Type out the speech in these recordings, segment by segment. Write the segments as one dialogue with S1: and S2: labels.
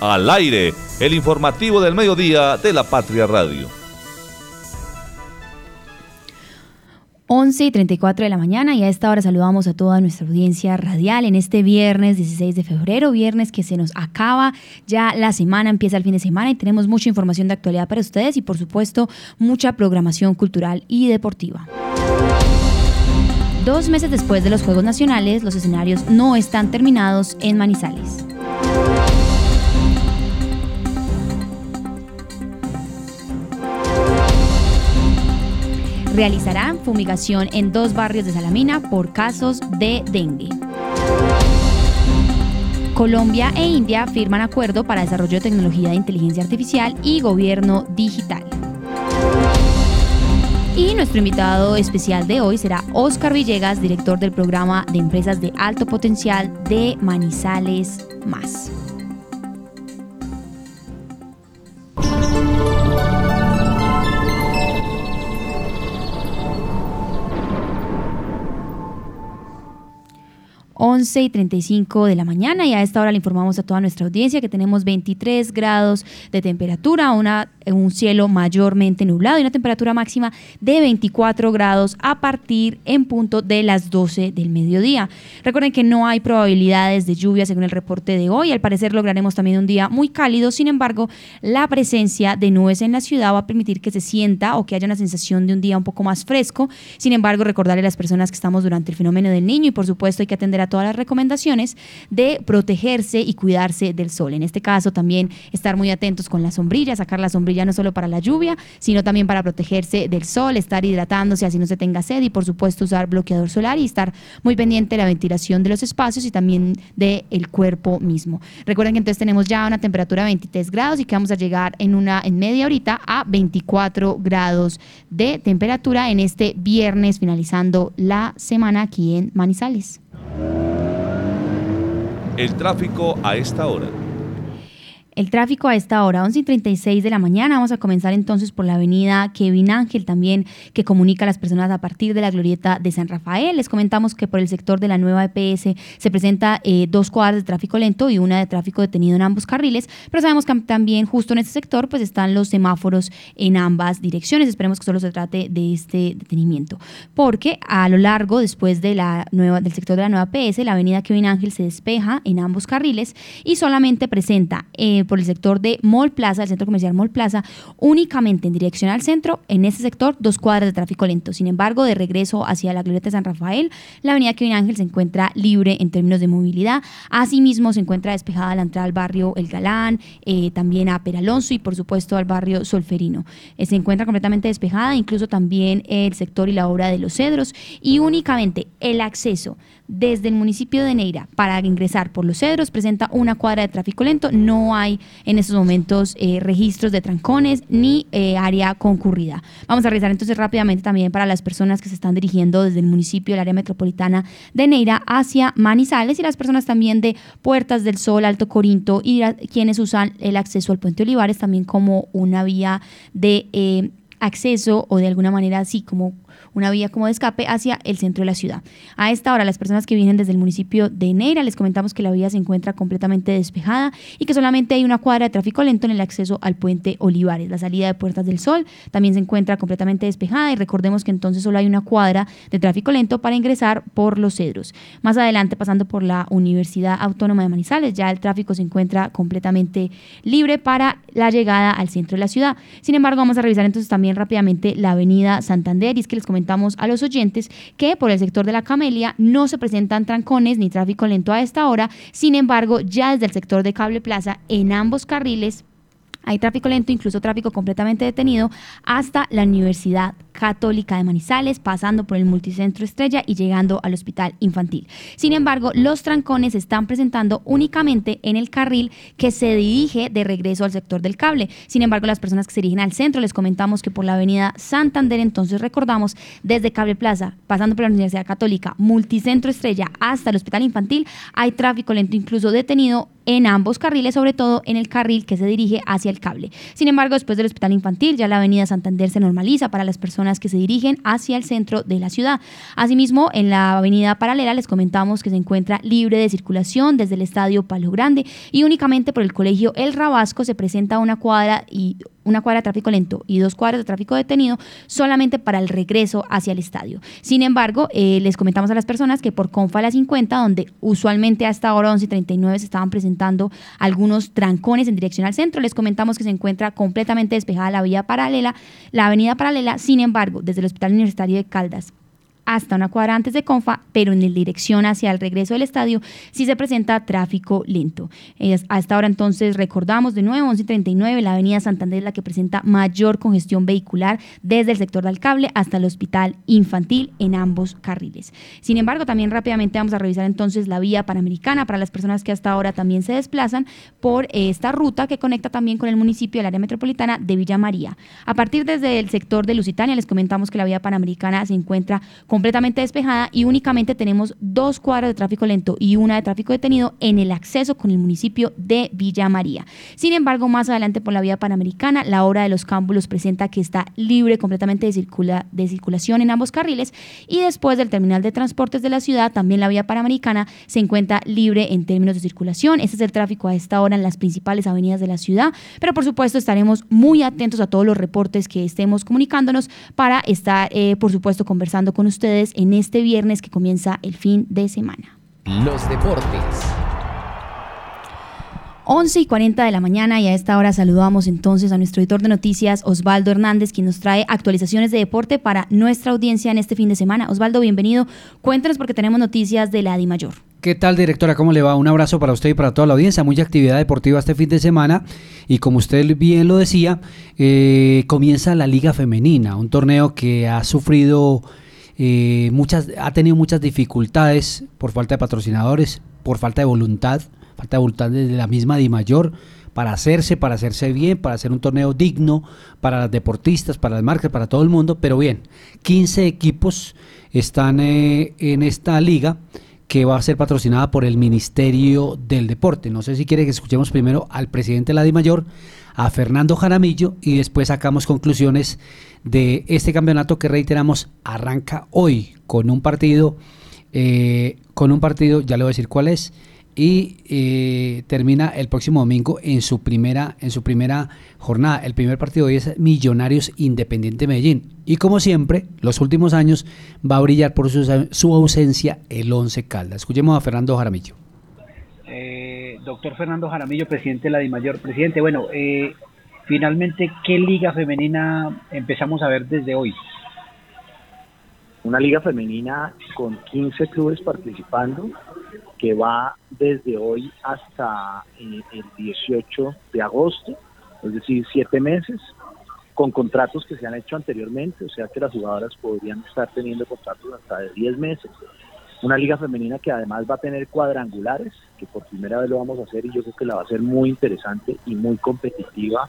S1: Al aire, el informativo del mediodía de la Patria Radio.
S2: 11 y 34 de la mañana y a esta hora saludamos a toda nuestra audiencia radial en este viernes 16 de febrero, viernes que se nos acaba, ya la semana empieza el fin de semana y tenemos mucha información de actualidad para ustedes y por supuesto mucha programación cultural y deportiva. Dos meses después de los Juegos Nacionales, los escenarios no están terminados en Manizales. Realizarán fumigación en dos barrios de Salamina por casos de dengue. Colombia e India firman acuerdo para desarrollo de tecnología de inteligencia artificial y gobierno digital. Y nuestro invitado especial de hoy será Oscar Villegas, director del programa de empresas de alto potencial de Manizales Más. 11 y 35 de la mañana y a esta hora le informamos a toda nuestra audiencia que tenemos 23 grados de temperatura, una, un cielo mayormente nublado y una temperatura máxima de 24 grados a partir en punto de las 12 del mediodía. Recuerden que no hay probabilidades de lluvia según el reporte de hoy, al parecer lograremos también un día muy cálido, sin embargo la presencia de nubes en la ciudad va a permitir que se sienta o que haya una sensación de un día un poco más fresco, sin embargo recordarle a las personas que estamos durante el fenómeno del niño y por supuesto hay que atender a todas las recomendaciones de protegerse y cuidarse del sol. En este caso también estar muy atentos con la sombrilla, sacar la sombrilla no solo para la lluvia, sino también para protegerse del sol, estar hidratándose así no se tenga sed y por supuesto usar bloqueador solar y estar muy pendiente de la ventilación de los espacios y también del el cuerpo mismo. Recuerden que entonces tenemos ya una temperatura de 23 grados y que vamos a llegar en una en media horita a 24 grados de temperatura en este viernes finalizando la semana aquí en Manizales.
S1: El tráfico a esta hora.
S2: El tráfico a esta hora, 11 y 36 de la mañana. Vamos a comenzar entonces por la avenida Kevin Ángel, también que comunica a las personas a partir de la glorieta de San Rafael. Les comentamos que por el sector de la nueva EPS se presenta eh, dos cuadras de tráfico lento y una de tráfico detenido en ambos carriles, pero sabemos que también justo en este sector pues están los semáforos en ambas direcciones. Esperemos que solo se trate de este detenimiento, porque a lo largo, después de la nueva, del sector de la nueva EPS, la avenida Kevin Ángel se despeja en ambos carriles y solamente presenta eh, por el sector de Mall Plaza, el centro comercial Mall Plaza, únicamente en dirección al centro, en ese sector, dos cuadras de tráfico lento. Sin embargo, de regreso hacia la glorieta de San Rafael, la avenida Kevin Ángel se encuentra libre en términos de movilidad. Asimismo, se encuentra despejada la entrada al barrio El Galán, eh, también a Peralonso y, por supuesto, al barrio Solferino. Eh, se encuentra completamente despejada, incluso también el sector y la obra de los cedros, y únicamente el acceso desde el municipio de Neira para ingresar por los cedros presenta una cuadra de tráfico lento. No hay en estos momentos eh, registros de trancones ni eh, área concurrida. Vamos a revisar entonces rápidamente también para las personas que se están dirigiendo desde el municipio, el área metropolitana de Neira hacia Manizales y las personas también de Puertas del Sol, Alto Corinto y quienes usan el acceso al puente Olivares también como una vía de eh, acceso o de alguna manera así como una vía como de escape hacia el centro de la ciudad. A esta hora, las personas que vienen desde el municipio de Neira, les comentamos que la vía se encuentra completamente despejada y que solamente hay una cuadra de tráfico lento en el acceso al puente Olivares. La salida de Puertas del Sol también se encuentra completamente despejada y recordemos que entonces solo hay una cuadra de tráfico lento para ingresar por los cedros. Más adelante, pasando por la Universidad Autónoma de Manizales, ya el tráfico se encuentra completamente libre para la llegada al centro de la ciudad. Sin embargo, vamos a revisar entonces también rápidamente la avenida Santander y es que comentamos a los oyentes que por el sector de la Camelia no se presentan trancones ni tráfico lento a esta hora, sin embargo, ya desde el sector de Cable Plaza en ambos carriles hay tráfico lento, incluso tráfico completamente detenido, hasta la Universidad Católica de Manizales, pasando por el Multicentro Estrella y llegando al Hospital Infantil. Sin embargo, los trancones se están presentando únicamente en el carril que se dirige de regreso al sector del cable. Sin embargo, las personas que se dirigen al centro, les comentamos que por la avenida Santander, entonces recordamos, desde Cable Plaza, pasando por la Universidad Católica, Multicentro Estrella hasta el Hospital Infantil, hay tráfico lento incluso detenido en ambos carriles, sobre todo en el carril que se dirige hacia el cable. Sin embargo, después del Hospital Infantil, ya la avenida Santander se normaliza para las personas que se dirigen hacia el centro de la ciudad. Asimismo, en la avenida paralela les comentamos que se encuentra libre de circulación desde el estadio Palo Grande y únicamente por el colegio El Rabasco se presenta una cuadra y una cuadra de tráfico lento y dos cuadras de tráfico detenido solamente para el regreso hacia el estadio. Sin embargo, eh, les comentamos a las personas que por Confa la 50, donde usualmente hasta ahora 11 y 39 se estaban presentando algunos trancones en dirección al centro, les comentamos que se encuentra completamente despejada la vía paralela, la avenida paralela, sin embargo, desde el Hospital Universitario de Caldas hasta una cuadra antes de Confa, pero en la dirección hacia el regreso del estadio sí se presenta tráfico lento. a esta hora entonces recordamos de nuevo 11.39, la avenida Santander es la que presenta mayor congestión vehicular desde el sector del cable hasta el hospital infantil en ambos carriles. Sin embargo, también rápidamente vamos a revisar entonces la vía panamericana para las personas que hasta ahora también se desplazan por esta ruta que conecta también con el municipio del área metropolitana de Villa María. A partir desde el sector de Lusitania les comentamos que la vía panamericana se encuentra completamente despejada y únicamente tenemos dos cuadras de tráfico lento y una de tráfico detenido en el acceso con el municipio de Villa María. Sin embargo, más adelante por la vía panamericana, la hora de los cámbulos presenta que está libre completamente de, circula, de circulación en ambos carriles y después del terminal de transportes de la ciudad, también la vía panamericana se encuentra libre en términos de circulación. Este es el tráfico a esta hora en las principales avenidas de la ciudad, pero por supuesto estaremos muy atentos a todos los reportes que estemos comunicándonos para estar, eh, por supuesto, conversando con ustedes en este viernes que comienza el fin de semana.
S3: Los deportes.
S2: 11 y 40 de la mañana y a esta hora saludamos entonces a nuestro editor de noticias Osvaldo Hernández, quien nos trae actualizaciones de deporte para nuestra audiencia en este fin de semana. Osvaldo, bienvenido. Cuéntanos porque tenemos noticias de la Di Mayor.
S4: ¿Qué tal, directora? ¿Cómo le va? Un abrazo para usted y para toda la audiencia. Mucha actividad deportiva este fin de semana. Y como usted bien lo decía, eh, comienza la Liga Femenina, un torneo que ha sufrido eh, muchas, ha tenido muchas dificultades por falta de patrocinadores, por falta de voluntad, falta de voluntad desde la misma Di Mayor para hacerse, para hacerse bien, para hacer un torneo digno para las deportistas, para las marcas, para todo el mundo. Pero bien, 15 equipos están eh, en esta liga que va a ser patrocinada por el Ministerio del Deporte. No sé si quiere que escuchemos primero al presidente de la Di Mayor, a Fernando Jaramillo, y después sacamos conclusiones de este campeonato que reiteramos arranca hoy con un partido, eh, con un partido, ya le voy a decir cuál es, y eh, termina el próximo domingo en su primera en su primera jornada. El primer partido hoy es Millonarios Independiente Medellín y como siempre, los últimos años va a brillar por su, ausencia el Once Caldas. Escuchemos a Fernando Jaramillo.
S5: Eh, doctor Fernando Jaramillo, presidente de la DIMAYOR. Presidente, bueno, eh, finalmente, ¿qué liga femenina empezamos a ver desde hoy?
S6: Una liga femenina con 15 clubes participando que va desde hoy hasta eh, el 18 de agosto, es decir, siete meses, con contratos que se han hecho anteriormente, o sea que las jugadoras podrían estar teniendo contratos hasta de 10 meses. Una liga femenina que además va a tener cuadrangulares, que por primera vez lo vamos a hacer y yo creo que la va a ser muy interesante y muy competitiva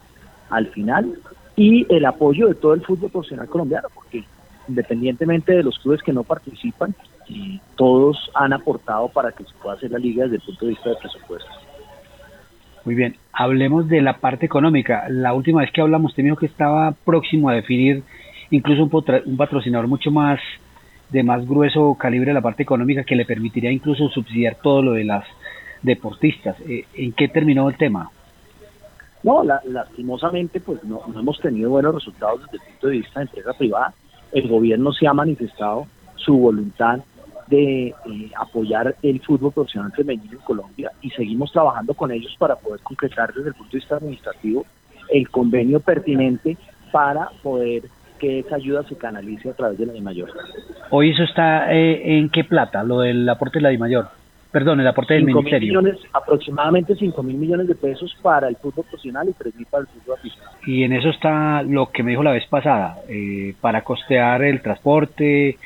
S6: al final. Y el apoyo de todo el fútbol profesional colombiano, porque independientemente de los clubes que no participan, y todos han aportado para que se pueda hacer la liga desde el punto de vista de presupuesto.
S5: Muy bien, hablemos de la parte económica. La última vez que hablamos, usted que estaba próximo a definir incluso un, patrocinador mucho más de más grueso calibre la parte económica que le permitiría incluso subsidiar todo lo de las deportistas. Eh, ¿En qué terminó el tema?
S6: No, lastimosamente pues no, no, hemos tenido buenos resultados desde el punto de vista de empresa privada. El gobierno se ha manifestado su voluntad de eh, apoyar el fútbol profesional femenino en Colombia y seguimos trabajando con ellos para poder concretar desde el punto de vista administrativo el convenio pertinente para poder que esa ayuda se canalice a través de la DIMAYOR.
S5: Hoy eso está eh, en qué plata, lo del aporte de la DIMAYOR. Perdón, el aporte del ministerio.
S6: Millones, aproximadamente 5 mil millones de pesos para el fútbol profesional y 3 mil para el fútbol aficionado.
S5: Y en eso está lo que me dijo la vez pasada, eh, para costear el transporte,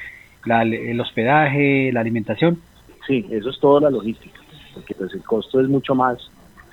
S5: el hospedaje, la alimentación.
S6: Sí, eso es toda la logística, porque pues el costo es mucho más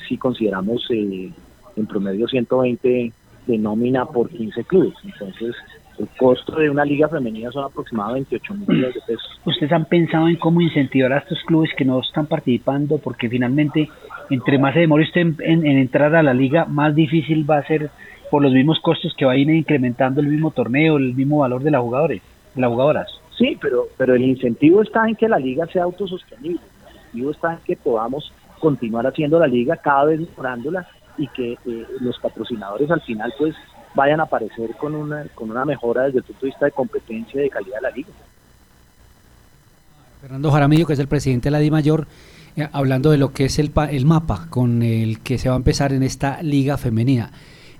S6: si consideramos eh, en promedio 120 de nómina por 15 clubes. Entonces, el costo de una liga femenina son aproximadamente 28 mil millones de pesos.
S5: ¿Ustedes han pensado en cómo incentivar a estos clubes que no están participando? Porque finalmente, entre más se demore usted en, entrar a la liga, más difícil va a ser por los mismos costos que va a ir incrementando el mismo torneo, el mismo valor de las jugadores, de las jugadoras.
S6: Sí, pero, pero el incentivo está en que la liga sea autosostenible. El incentivo está en que podamos continuar haciendo la liga, cada vez mejorándola y que eh, los patrocinadores al final pues vayan a aparecer con una, con una mejora desde el punto de vista de competencia y de calidad de la liga.
S4: Fernando Jaramillo, que es el presidente de la DIMAYOR, eh, hablando de lo que es el, el mapa con el que se va a empezar en esta liga femenina.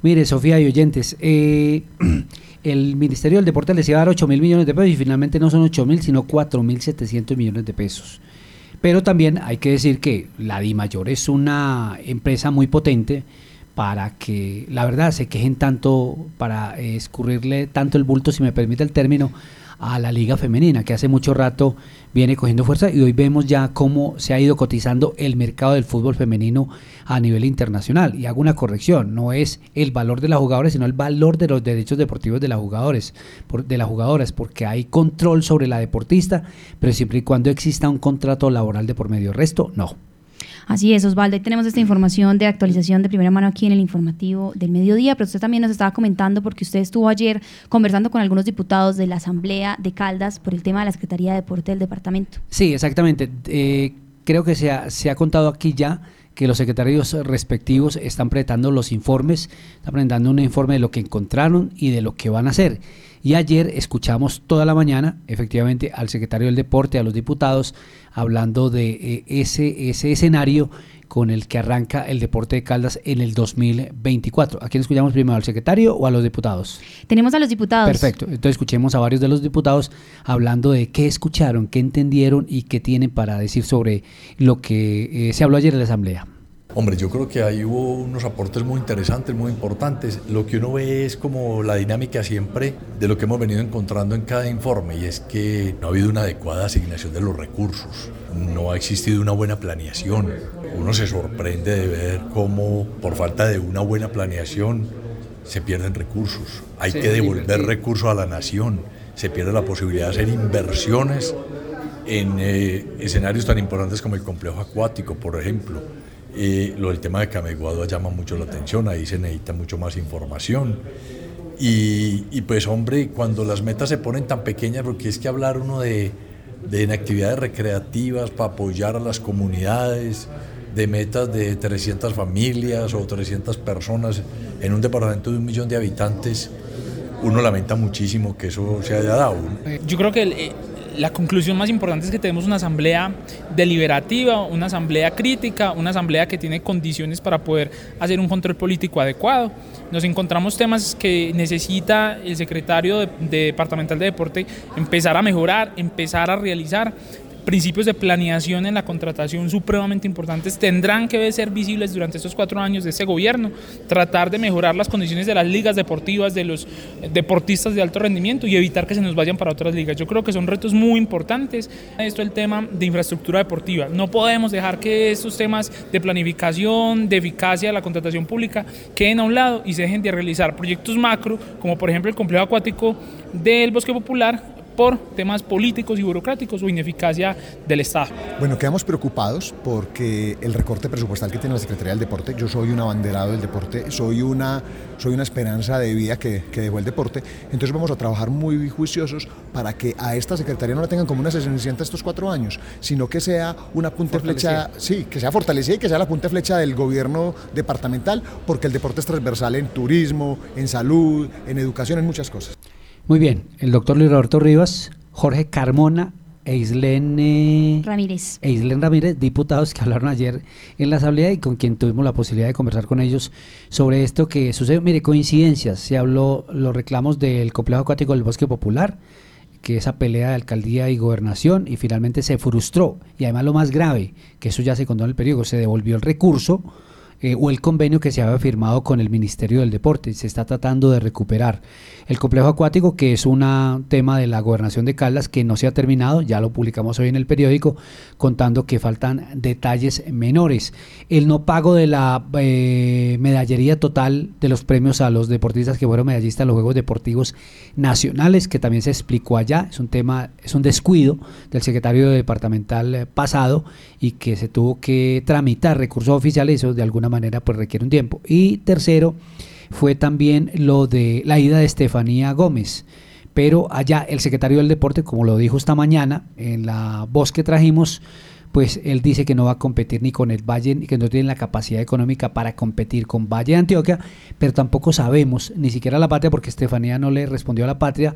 S4: Mire, Sofía y oyentes, eh, el Ministerio del Deporte les iba a dar 8 mil millones de pesos y finalmente no son 8 mil, sino 4 mil 700 millones de pesos. Pero también hay que decir que la DIMAYOR es una empresa muy potente para que, la verdad, se quejen tanto, para escurrirle tanto el bulto, si me permite el término, a la liga femenina, que hace mucho rato viene cogiendo fuerza y hoy vemos ya cómo se ha ido cotizando el mercado del fútbol femenino a nivel internacional. Y hago una corrección, no es el valor de las jugadoras, sino el valor de los derechos deportivos de las jugadores, de las jugadoras, porque hay control sobre la deportista, pero siempre y cuando exista un contrato laboral de por medio. Resto, no.
S2: Así es, Osvaldo. tenemos esta información de actualización de primera mano aquí en el informativo del mediodía, pero usted también nos estaba comentando porque usted estuvo ayer conversando con algunos diputados de la Asamblea de Caldas por el tema de la Secretaría de Deporte del departamento.
S4: Sí, exactamente. Eh, creo que se ha, se ha contado aquí ya que los secretarios respectivos están presentando los informes, están presentando un informe de lo que encontraron y de lo que van a hacer. Y ayer escuchamos toda la mañana, efectivamente, al secretario del Deporte, a los diputados, hablando de eh, ese, ese escenario con el que arranca el deporte de Caldas en el 2024. ¿A quién escuchamos primero, al secretario o a los diputados?
S2: Tenemos a los diputados.
S4: Perfecto, entonces escuchemos a varios de los diputados hablando de qué escucharon, qué entendieron y qué tienen para decir sobre lo que eh, se habló ayer en la Asamblea.
S3: Hombre, yo creo que ahí hubo unos aportes muy interesantes, muy importantes. Lo que uno ve es como la dinámica siempre de lo que hemos venido encontrando en cada informe y es que no ha habido una adecuada asignación de los recursos, no ha existido una buena planeación. Uno se sorprende de ver cómo por falta de una buena planeación se pierden recursos. Hay que devolver recursos a la nación, se pierde la posibilidad de hacer inversiones en eh, escenarios tan importantes como el complejo acuático, por ejemplo eh, lo del tema de Cameguado llama mucho la atención, ahí se necesita mucho más información. Y, pues hombre, cuando las metas se ponen tan pequeñas, porque es que hablar uno de, de actividades recreativas para apoyar a las comunidades, de metas de 300 familias o 300 personas en un departamento de un millón de habitantes, uno lamenta muchísimo que eso se haya dado.
S7: Yo creo que el, la conclusión más importante es que tenemos una asamblea deliberativa, una asamblea crítica, una asamblea que tiene condiciones para poder hacer un control político adecuado. Nos encontramos temas que necesita el secretario de, departamental de deporte empezar a mejorar, empezar a realizar principios de planeación en la contratación supremamente importantes tendrán que ser visibles durante estos cuatro años de este gobierno, tratar de mejorar las condiciones de las ligas deportivas, de los deportistas de alto rendimiento y evitar que se nos vayan para otras ligas. Yo creo que son retos muy importantes. Esto es el tema de infraestructura deportiva. No podemos dejar que estos temas de planificación, de eficacia de la contratación pública queden a un lado y se dejen de realizar proyectos macro, como por ejemplo el complejo acuático del Bosque Popular, por temas políticos y burocráticos o ineficacia del Estado.
S8: Bueno, quedamos preocupados porque el recorte presupuestal que tiene la Secretaría del Deporte, yo soy un abanderado del deporte, soy una, soy una esperanza de vida que, que dejó el deporte, entonces vamos a trabajar muy juiciosos para que a esta Secretaría no la tengan como una cenicienta estos cuatro años, sino que sea una punta flecha, sí, que sea fortalecida y que sea la punta flecha del gobierno departamental, porque el deporte es transversal en turismo, en salud, en educación, en muchas cosas.
S4: Muy bien, el doctor Luis Roberto Rivas, Jorge Carmona e Islene
S2: Ramírez.
S4: E Ramírez, diputados que hablaron ayer en la asamblea y con quien tuvimos la posibilidad de conversar con ellos sobre esto que sucede. Mire, coincidencias, se habló los reclamos del complejo acuático del Bosque Popular, que esa pelea de alcaldía y gobernación y finalmente se frustró. Y además lo más grave, que eso ya se contó en el periódico, se devolvió el recurso eh, o el convenio que se había firmado con el Ministerio del Deporte. Se está tratando de recuperar el complejo acuático, que es un tema de la gobernación de Caldas que no se ha terminado, ya lo publicamos hoy en el periódico, contando que faltan detalles menores. El no pago de la eh, medallería total de los premios a los deportistas que fueron medallistas en los Juegos Deportivos Nacionales, que también se explicó allá, es un tema, es un descuido del secretario departamental eh, pasado y que se tuvo que tramitar recursos oficiales, eso de alguna manera pues requiere un tiempo. Y tercero, fue también lo de la ida de Estefanía Gómez. Pero allá el secretario del deporte, como lo dijo esta mañana en la voz que trajimos, pues él dice que no va a competir ni con el Valle, que no tiene la capacidad económica para competir con Valle de Antioquia, pero tampoco sabemos, ni siquiera la patria, porque Estefanía no le respondió a la patria,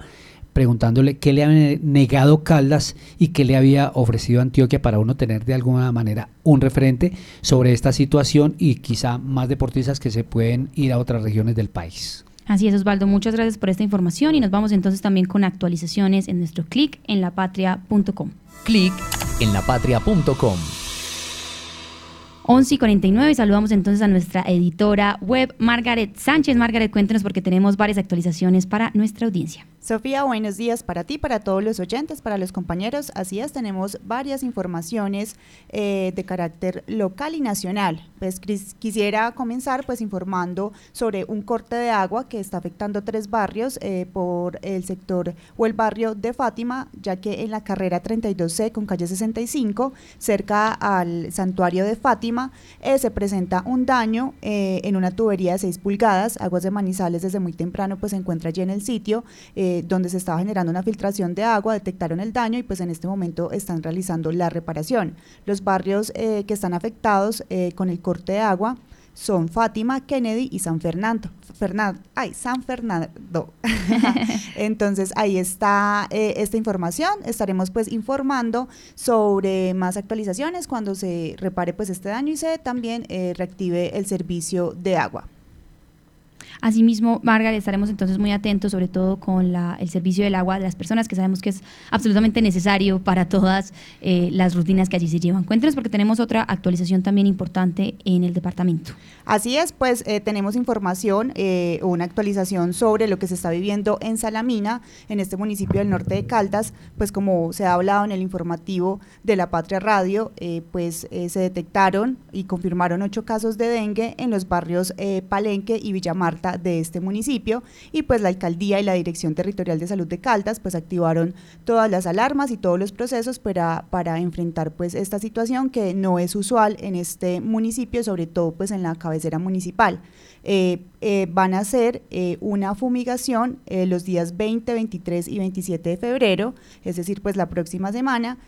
S4: preguntándole qué le había negado Caldas y qué le había ofrecido Antioquia para uno tener de alguna manera un referente sobre esta situación y quizá más deportistas que se pueden ir a otras regiones del país.
S2: Así es, Osvaldo. Muchas gracias por esta información y nos vamos entonces también con actualizaciones en nuestro clic en lapatria.com.
S9: Clic en lapatria.com.
S2: 11 y 49. Saludamos entonces a nuestra editora web, Margaret Sánchez. Margaret, cuéntenos porque tenemos varias actualizaciones para nuestra audiencia.
S10: Sofía, buenos días para ti, para todos los oyentes, para los compañeros. Así es, tenemos varias informaciones eh, de carácter local y nacional. Pues quisiera comenzar pues informando sobre un corte de agua que está afectando tres barrios eh, por el sector o el barrio de Fátima, ya que en la carrera 32C con calle 65, cerca al santuario de Fátima, eh, se presenta un daño en una tubería de 6 pulgadas. Aguas de Manizales desde muy temprano pues se encuentra allí en el sitio. Eh, donde se estaba generando una filtración de agua, detectaron el daño y pues en este momento están realizando la reparación. Los barrios eh, que están afectados eh, con el corte de agua son Fátima, Kennedy y San Fernando. Fernando, ay, San Fernando. Entonces ahí está esta información. Estaremos pues informando sobre más actualizaciones cuando se repare pues este daño y se también reactive el servicio de agua.
S2: Asimismo, Margaret, estaremos entonces muy atentos, sobre todo con el servicio del agua de las personas, que sabemos que es absolutamente necesario para todas eh, las rutinas que allí se llevan. Cuéntenos porque tenemos otra actualización también importante en el departamento.
S10: Así es, pues eh, tenemos información, eh, una actualización sobre lo que se está viviendo en Salamina, en este municipio del norte de Caldas, pues como se ha hablado en el informativo de la Patria Radio, pues se detectaron y confirmaron ocho casos de dengue en los barrios Palenque y De este municipio y pues la alcaldía y la Dirección Territorial de Salud de Caldas pues activaron todas las alarmas y todos los procesos para, para enfrentar pues esta situación que no es usual en este municipio, sobre todo pues en la cabecera municipal. Eh, eh, van a hacer eh, una fumigación los días 20, 23 y 27 de febrero, es decir, pues la próxima semana,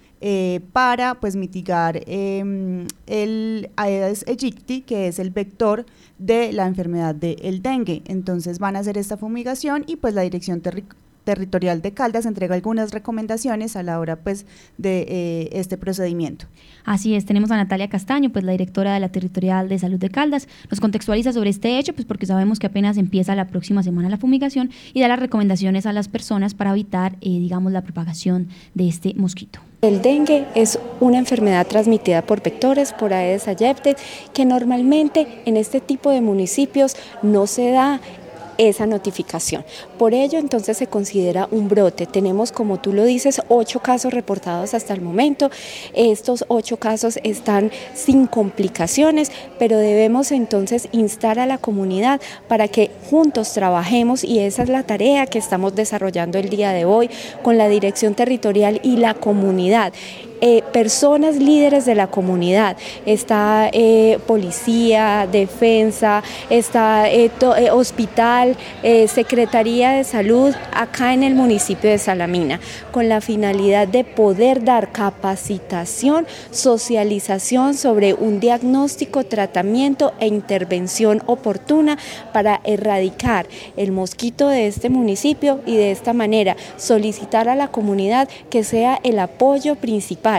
S10: para pues mitigar em, el Aedes aegypti, que es el vector de la enfermedad del dengue. Entonces van a hacer esta fumigación y pues la Dirección Territorial de Caldas entrega algunas recomendaciones a la hora pues de eh, este procedimiento.
S2: Así es, tenemos a Natalia Castaño, pues la directora de la Territorial de Salud de Caldas, nos contextualiza sobre este hecho, pues porque sabemos que apenas empieza la próxima semana la fumigación y da las recomendaciones a las personas para evitar, eh, digamos, la propagación de este mosquito.
S11: El dengue es una enfermedad transmitida por vectores, por Aedes aegypti, que normalmente en este tipo de municipios no se da esa notificación. Por ello, entonces se considera un brote. Tenemos, como tú lo dices, ocho casos reportados hasta el momento. Estos ocho casos están sin complicaciones, pero debemos entonces instar a la comunidad para que juntos trabajemos y esa es la tarea que estamos desarrollando el día de hoy con la dirección territorial y la comunidad. Eh, personas líderes de la comunidad, está eh, policía, defensa, está eh, hospital, Secretaría de Salud acá en el municipio de Salamina, con la finalidad de poder dar capacitación, socialización sobre un diagnóstico, tratamiento e intervención oportuna para erradicar el mosquito de este municipio y de esta manera solicitar a la comunidad que sea el apoyo principal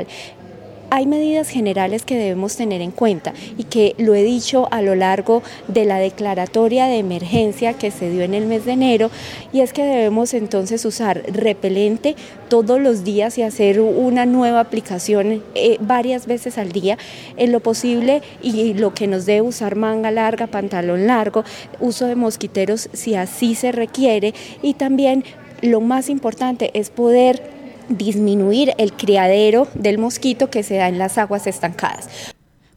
S11: hay medidas generales que debemos tener en cuenta y que lo he dicho a lo largo de la declaratoria de emergencia que se dio en el mes de enero y es que debemos entonces usar repelente todos los días y hacer una nueva aplicación eh, varias veces al día en lo posible y lo que nos debe usar manga larga, pantalón largo, uso de mosquiteros si así se requiere y también lo más importante es poder disminuir el criadero del mosquito que se da en las aguas estancadas.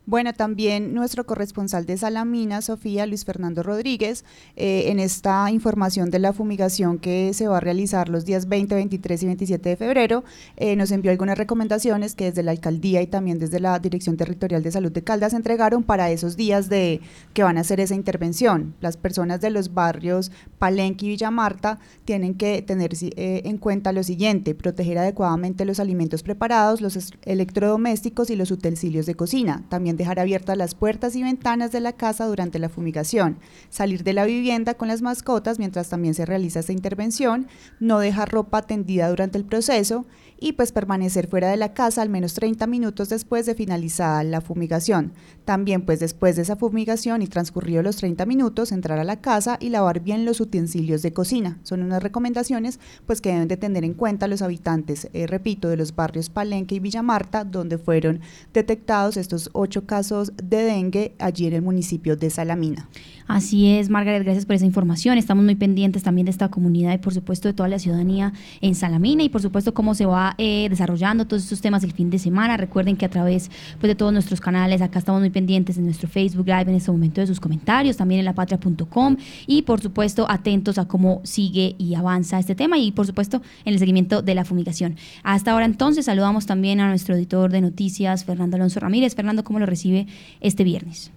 S10: Bueno, también nuestro corresponsal de Salamina, Sofía Luis Fernando Rodríguez, eh, en esta información de la fumigación que se va a realizar los días 20, 23 y 27 de febrero, eh, nos envió algunas recomendaciones que desde la alcaldía y también desde la Dirección Territorial de Salud de Caldas entregaron para esos días de que van a hacer esa intervención. Las personas de los barrios Palenque y Villa Marta tienen que tener eh, en cuenta lo siguiente, proteger adecuadamente los alimentos preparados, los electrodomésticos y los utensilios de cocina. También dejar abiertas las puertas y ventanas de la casa durante la fumigación, salir de la vivienda con las mascotas mientras también se realiza esta intervención, no dejar ropa tendida durante el proceso y pues permanecer fuera de la casa al menos 30 minutos después de finalizada la fumigación. También pues después de esa fumigación y transcurridos los 30 minutos entrar a la casa y lavar bien los utensilios de cocina. Son unas recomendaciones pues que deben de tener en cuenta los habitantes, eh, repito, de los barrios Palenque y Villa Marta, donde fueron detectados estos ocho casos de dengue allí en el municipio de Salamina.
S2: Así es, Margaret, gracias por esa información. Estamos muy pendientes también de esta comunidad y por supuesto de toda la ciudadanía en Salamina y por supuesto cómo se va eh, desarrollando todos estos temas el fin de semana. Recuerden que a través pues, de todos nuestros canales, acá estamos muy pendientes en nuestro Facebook Live en este momento de sus comentarios, también en lapatria.com y por supuesto atentos a cómo sigue y avanza este tema y por supuesto en el seguimiento de la fumigación. Hasta ahora entonces saludamos también a nuestro editor de noticias, Fernando Alonso Ramírez. Fernando, ¿cómo lo recibe este viernes?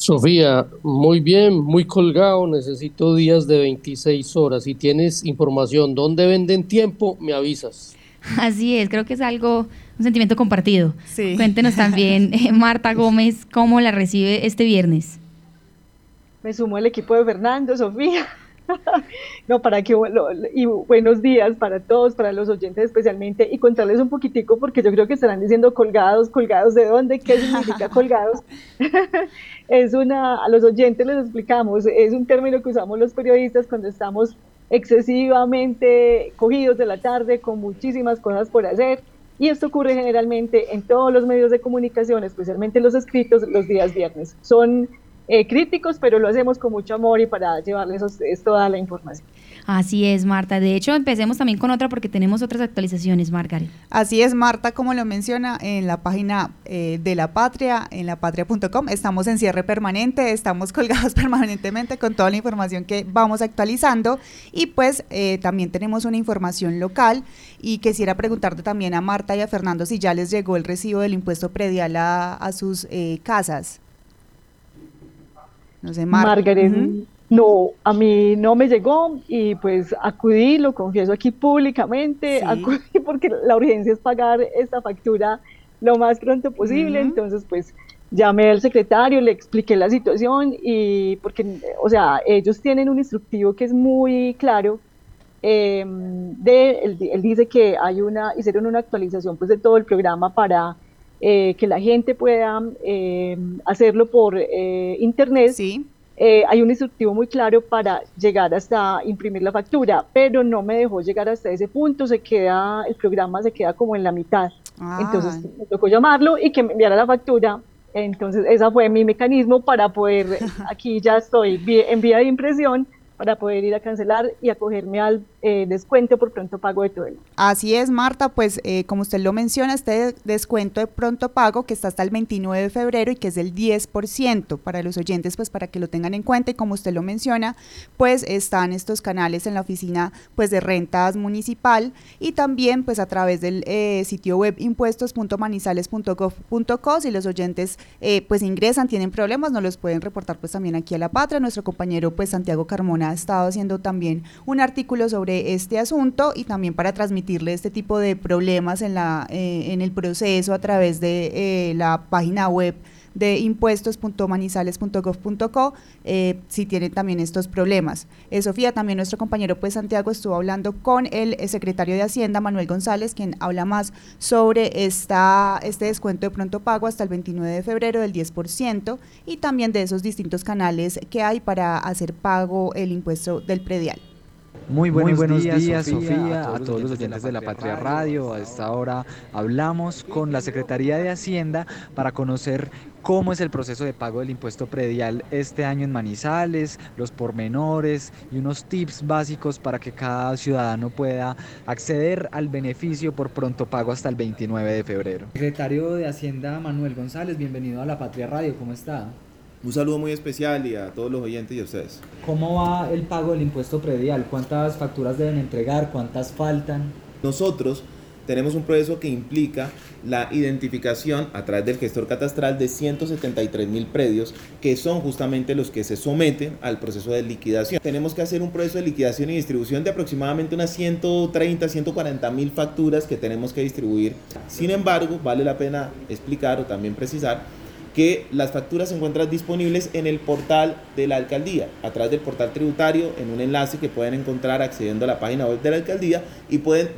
S12: Sofía, muy bien, muy colgado, necesito días de 26 horas. Si tienes información dónde venden tiempo, me avisas.
S2: Así es, creo que es algo, un sentimiento compartido. Cuéntenos también, eh, Marta Gómez, cómo la recibe este viernes.
S13: Me sumo al equipo de Fernando, Sofía. no, para que, y buenos días para todos, para los oyentes especialmente, y contarles un poquitico, porque yo creo que estarán diciendo colgados, colgados de dónde, qué significa colgados. es una, a los oyentes les explicamos, es un término que usamos los periodistas cuando estamos excesivamente cogidos de la tarde con muchísimas cosas por hacer. Y esto ocurre generalmente en todos los medios de comunicación, especialmente los escritos, los días viernes. Son eh, críticos, pero lo hacemos con mucho amor y para llevarles a ustedes toda la información.
S2: Así es, Marta. De hecho, empecemos también con otra porque tenemos otras actualizaciones, Margaret.
S10: Así es, Marta, como lo menciona en la página eh, de La Patria, en lapatria.com, estamos en cierre permanente, estamos colgados permanentemente con toda la información que vamos actualizando y pues eh, también tenemos una información local y quisiera preguntarte también a Marta y a Fernando si ya les llegó el recibo del impuesto predial a, sus casas.
S13: No sé, Margaret, no, a mí no me llegó y pues acudí, lo confieso aquí públicamente, acudí porque la urgencia es pagar esta factura lo más pronto posible, entonces pues llamé al secretario, le expliqué la situación y porque, o sea, ellos tienen un instructivo que es muy claro. Em, de, él, dice que hay una, hicieron una actualización pues de todo el programa para eh, que la gente pueda eh, hacerlo por eh, internet.
S10: Sí.
S13: hay un instructivo muy claro para llegar hasta imprimir la factura, pero no me dejó llegar hasta ese punto, se queda, el programa se queda como en la mitad. Entonces me tocó llamarlo y que me enviara la factura. Entonces ese fue mi mecanismo para poder, aquí ya estoy en vía de impresión, para poder ir a cancelar y acogerme al eh, descuento por pronto pago de todo
S10: Así es, Marta, pues eh, como usted lo menciona, este descuento de pronto pago que está hasta el 29 de febrero y que es del 10% para los oyentes, pues para que lo tengan en cuenta y como usted lo menciona, pues están estos canales en la oficina pues de rentas municipal y también pues a través del eh, sitio web impuestos.manizales.gov.co si los oyentes pues ingresan, tienen problemas, nos los pueden reportar pues también aquí a La Patria, nuestro compañero pues Santiago Carmona ha estado haciendo también un artículo sobre este asunto y también para transmitirle este tipo de problemas en, la, eh, en el proceso a través de eh, la página web de impuestos.manizales.gov.co eh, si tienen también estos problemas. Eh, Sofía, también nuestro compañero pues Santiago estuvo hablando con el, secretario de Hacienda, Manuel González, quien habla más sobre esta, este descuento de pronto pago hasta el 29 de febrero del 10% y también de esos distintos canales que hay para hacer pago el impuesto del predial.
S14: Muy buenos, días, Sofía, a todos, los oyentes de la Patria Radio. A esta hora hablamos con la Secretaría de Hacienda para conocer cómo es el proceso de pago del impuesto predial este año en Manizales, los pormenores y unos tips básicos para que cada ciudadano pueda acceder al beneficio por pronto pago hasta el 29 de febrero.
S15: Secretario de Hacienda Manuel González, bienvenido a la Patria Radio, ¿cómo está?
S16: Un saludo muy especial y a todos los oyentes y a ustedes.
S15: ¿Cómo va el pago del impuesto predial? ¿Cuántas facturas deben entregar? ¿Cuántas faltan?
S16: Nosotros tenemos un proceso que implica la identificación a través del gestor catastral de 173 mil predios que son justamente los que se someten al proceso de liquidación. Tenemos que hacer un proceso de liquidación y distribución de aproximadamente unas 130, 140 mil facturas que tenemos que distribuir. Sin embargo, vale la pena explicar o también precisar que las facturas se encuentran disponibles en el portal de la alcaldía, a través del portal tributario, en un enlace que pueden encontrar accediendo a la página web de la alcaldía y pueden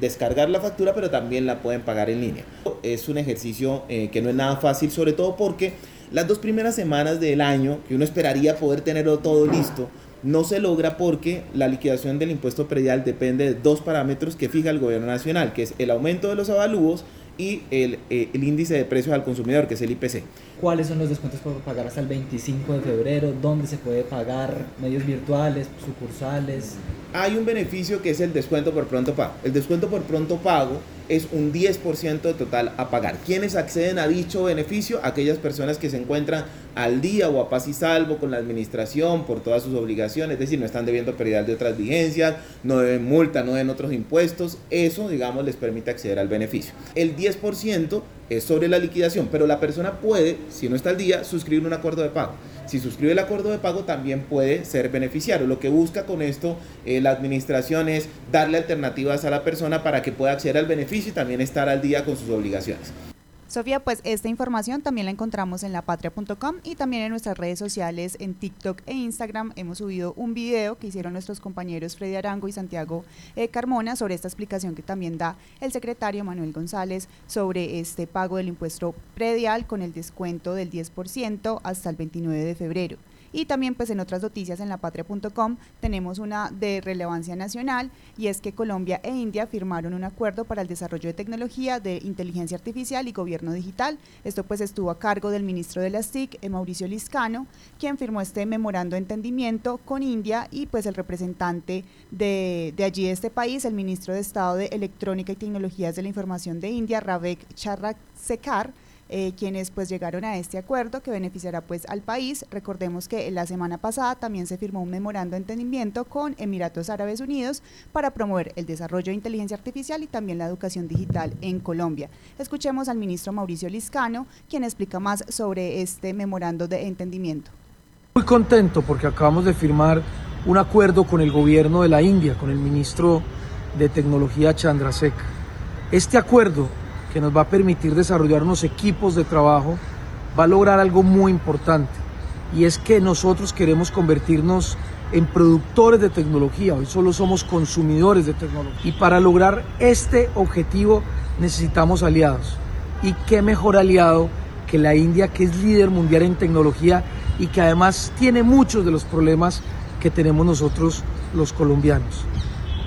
S16: descargar la factura, pero también la pueden pagar en línea. Es un ejercicio eh, que no es nada fácil, sobre todo porque las dos primeras semanas del año, que uno esperaría poder tenerlo todo listo, no se logra porque la liquidación del impuesto predial depende de dos parámetros que fija el gobierno nacional, que es el aumento de los avalúos y el, eh, el, índice de precios al consumidor, que es el IPC.
S15: ¿Cuáles son los descuentos por pagar hasta el 25 de febrero? ¿Dónde se puede pagar? ¿Medios virtuales? ¿Sucursales?
S16: Hay un beneficio que es el descuento por pronto pago. El descuento por pronto pago es un 10% de total a pagar. ¿Quiénes acceden a dicho beneficio? Aquellas personas que se encuentran al día o a paz y salvo con la administración por todas sus obligaciones, es decir, no están debiendo pérdida de otras vigencias, no deben multa, no deben otros impuestos. Eso, digamos, les permite acceder al beneficio. El 10% es sobre la liquidación, pero la persona puede, si no está al día, suscribir un acuerdo de pago. Si suscribe el acuerdo de pago también puede ser beneficiario. Lo que busca con esto eh, la administración es darle alternativas a la persona para que pueda acceder al beneficio y también estar al día con sus obligaciones.
S10: Sofía, pues esta información también la encontramos en lapatria.com y también en nuestras redes sociales, en TikTok e Instagram. Hemos subido un video que hicieron nuestros compañeros Freddy Arango y Santiago eh, Carmona sobre esta explicación que también da el secretario Manuel González sobre este pago del impuesto predial con el descuento del 10% hasta el 29 de febrero. Y también pues en otras noticias en lapatria.com tenemos una de relevancia nacional y es que Colombia e India firmaron un acuerdo para el desarrollo de tecnología de inteligencia artificial y gobierno digital. Esto pues estuvo a cargo del ministro de las TIC, eh, Mauricio Liscano, quien firmó este memorando de entendimiento con India y pues el representante de, de allí de este país, el ministro de Estado de Electrónica y Tecnologías de la Información de India, Ravek Sekar, eh, quienes pues llegaron a este acuerdo que beneficiará pues al país. Recordemos que la semana pasada también se firmó un memorando de entendimiento con Emiratos Árabes Unidos para promover el desarrollo de inteligencia artificial y también la educación digital en Colombia. Escuchemos al ministro Mauricio Liscano, quien explica más sobre este memorando de entendimiento.
S17: Muy contento porque acabamos de firmar un acuerdo con el gobierno de la India, con el ministro de Tecnología Chandrasek. Este acuerdo que nos va a permitir desarrollar unos equipos de trabajo, va a lograr algo muy importante. Y es que nosotros queremos convertirnos en productores de tecnología, hoy solo somos consumidores de tecnología. Y para lograr este objetivo necesitamos aliados. Y qué mejor aliado que la India que es líder mundial en tecnología y que además tiene muchos de los problemas que tenemos nosotros los colombianos.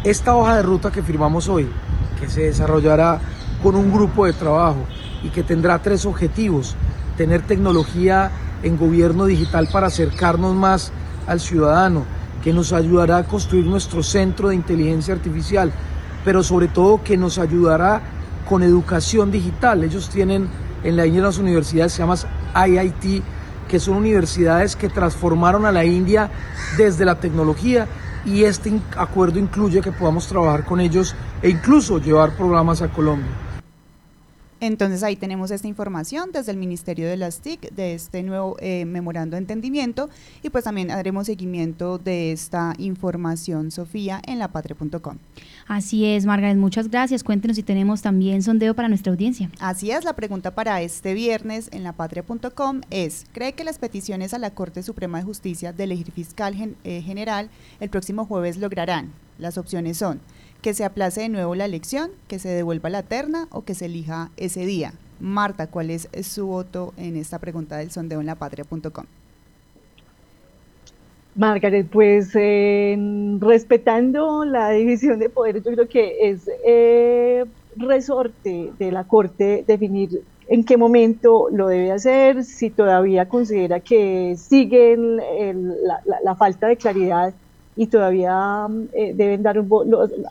S17: Esta hoja de ruta que firmamos hoy, que se desarrollará con un grupo de trabajo y que tendrá tres objetivos. Tener tecnología en gobierno digital para acercarnos más al ciudadano, que nos ayudará a construir nuestro centro de inteligencia artificial, pero sobre todo que nos ayudará con educación digital. Ellos tienen en la India unas universidades, se llaman IIT, que son universidades que transformaron a la India desde la tecnología y este acuerdo incluye que podamos trabajar con ellos e incluso llevar programas a Colombia.
S10: Entonces ahí tenemos esta información desde el Ministerio de las TIC, de este nuevo eh, memorando de entendimiento y pues también haremos seguimiento de esta información, Sofía, en lapatria.com.
S2: Así es, Margaret, muchas gracias. Cuéntenos si tenemos también sondeo para nuestra audiencia.
S10: Así es, la pregunta para este viernes en lapatria.com es, ¿cree que las peticiones a la Corte Suprema de Justicia de elegir fiscal eh, general el próximo jueves lograrán? Las opciones son que se aplace de nuevo la elección, que se devuelva la terna o que se elija ese día. Marta, ¿cuál es su voto en esta pregunta del sondeo en lapatria.com?
S13: Margaret, pues respetando la división de poderes, yo creo que es eh, resorte de la Corte definir en qué momento lo debe hacer, si todavía considera que sigue la, falta de claridad y todavía eh, deben dar un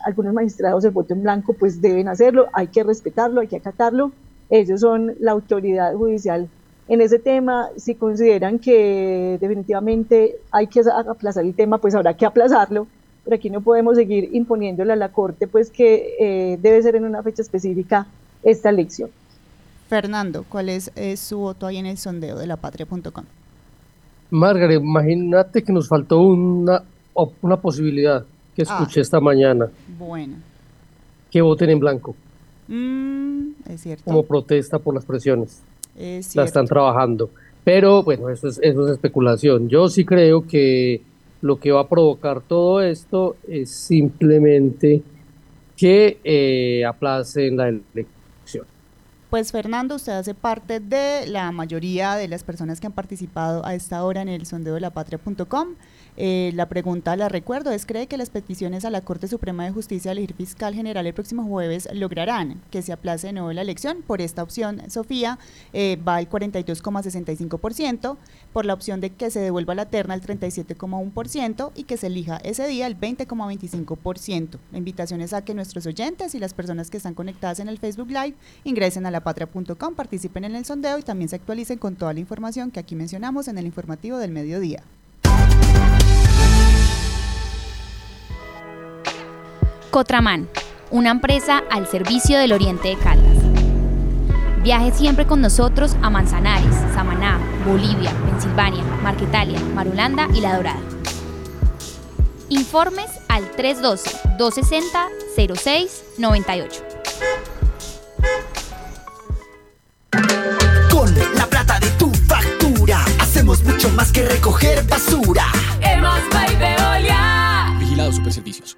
S13: algunos magistrados el voto en blanco, pues deben hacerlo, hay que respetarlo, hay que acatarlo. Ellos son la autoridad judicial en ese tema. Si consideran que definitivamente hay que aplazar el tema, pues habrá que aplazarlo. Pero aquí no podemos seguir imponiéndole a la Corte, pues que eh, debe ser en una fecha específica esta elección.
S10: Fernando, ¿cuál es, su voto ahí en el sondeo de lapatria.com?
S12: Margaret, imagínate que nos faltó una, una posibilidad que ah. escuché esta mañana.
S10: Bueno.
S12: Que voten en blanco.
S10: Mm, es cierto.
S12: Como protesta por las presiones. la están trabajando. Pero bueno, eso es, eso es especulación. Yo sí creo que lo que va a provocar todo esto es simplemente que eh, aplacen la elección
S10: pues Fernando, usted hace parte de la mayoría de las personas que han participado a esta hora en el sondeo de la patria.com. Eh, la pregunta, la recuerdo, es, ¿cree que las peticiones a la Corte Suprema de Justicia de elegir fiscal general el próximo jueves lograrán que se aplace de nuevo la elección? Por esta opción, Sofía, eh, va el 42,65%, por la opción de que se devuelva la terna el 37,1% y que se elija ese día el 20,25%. La invitación es a que nuestros oyentes y las personas que están conectadas en el Facebook Live ingresen a lapatria.com, participen en el sondeo y también se actualicen con toda la información que aquí mencionamos en el informativo del mediodía.
S2: Cotraman, una empresa al servicio del Oriente de Caldas. Viaje siempre con nosotros a Manzanares, Samaná, Bolivia, Pensilvania, Marquetalia, Marulanda y La Dorada. Informes al 312-260-0698.
S18: Con la plata de tu factura, hacemos mucho más que recoger basura.
S19: Hemos Vigilado Superservicios.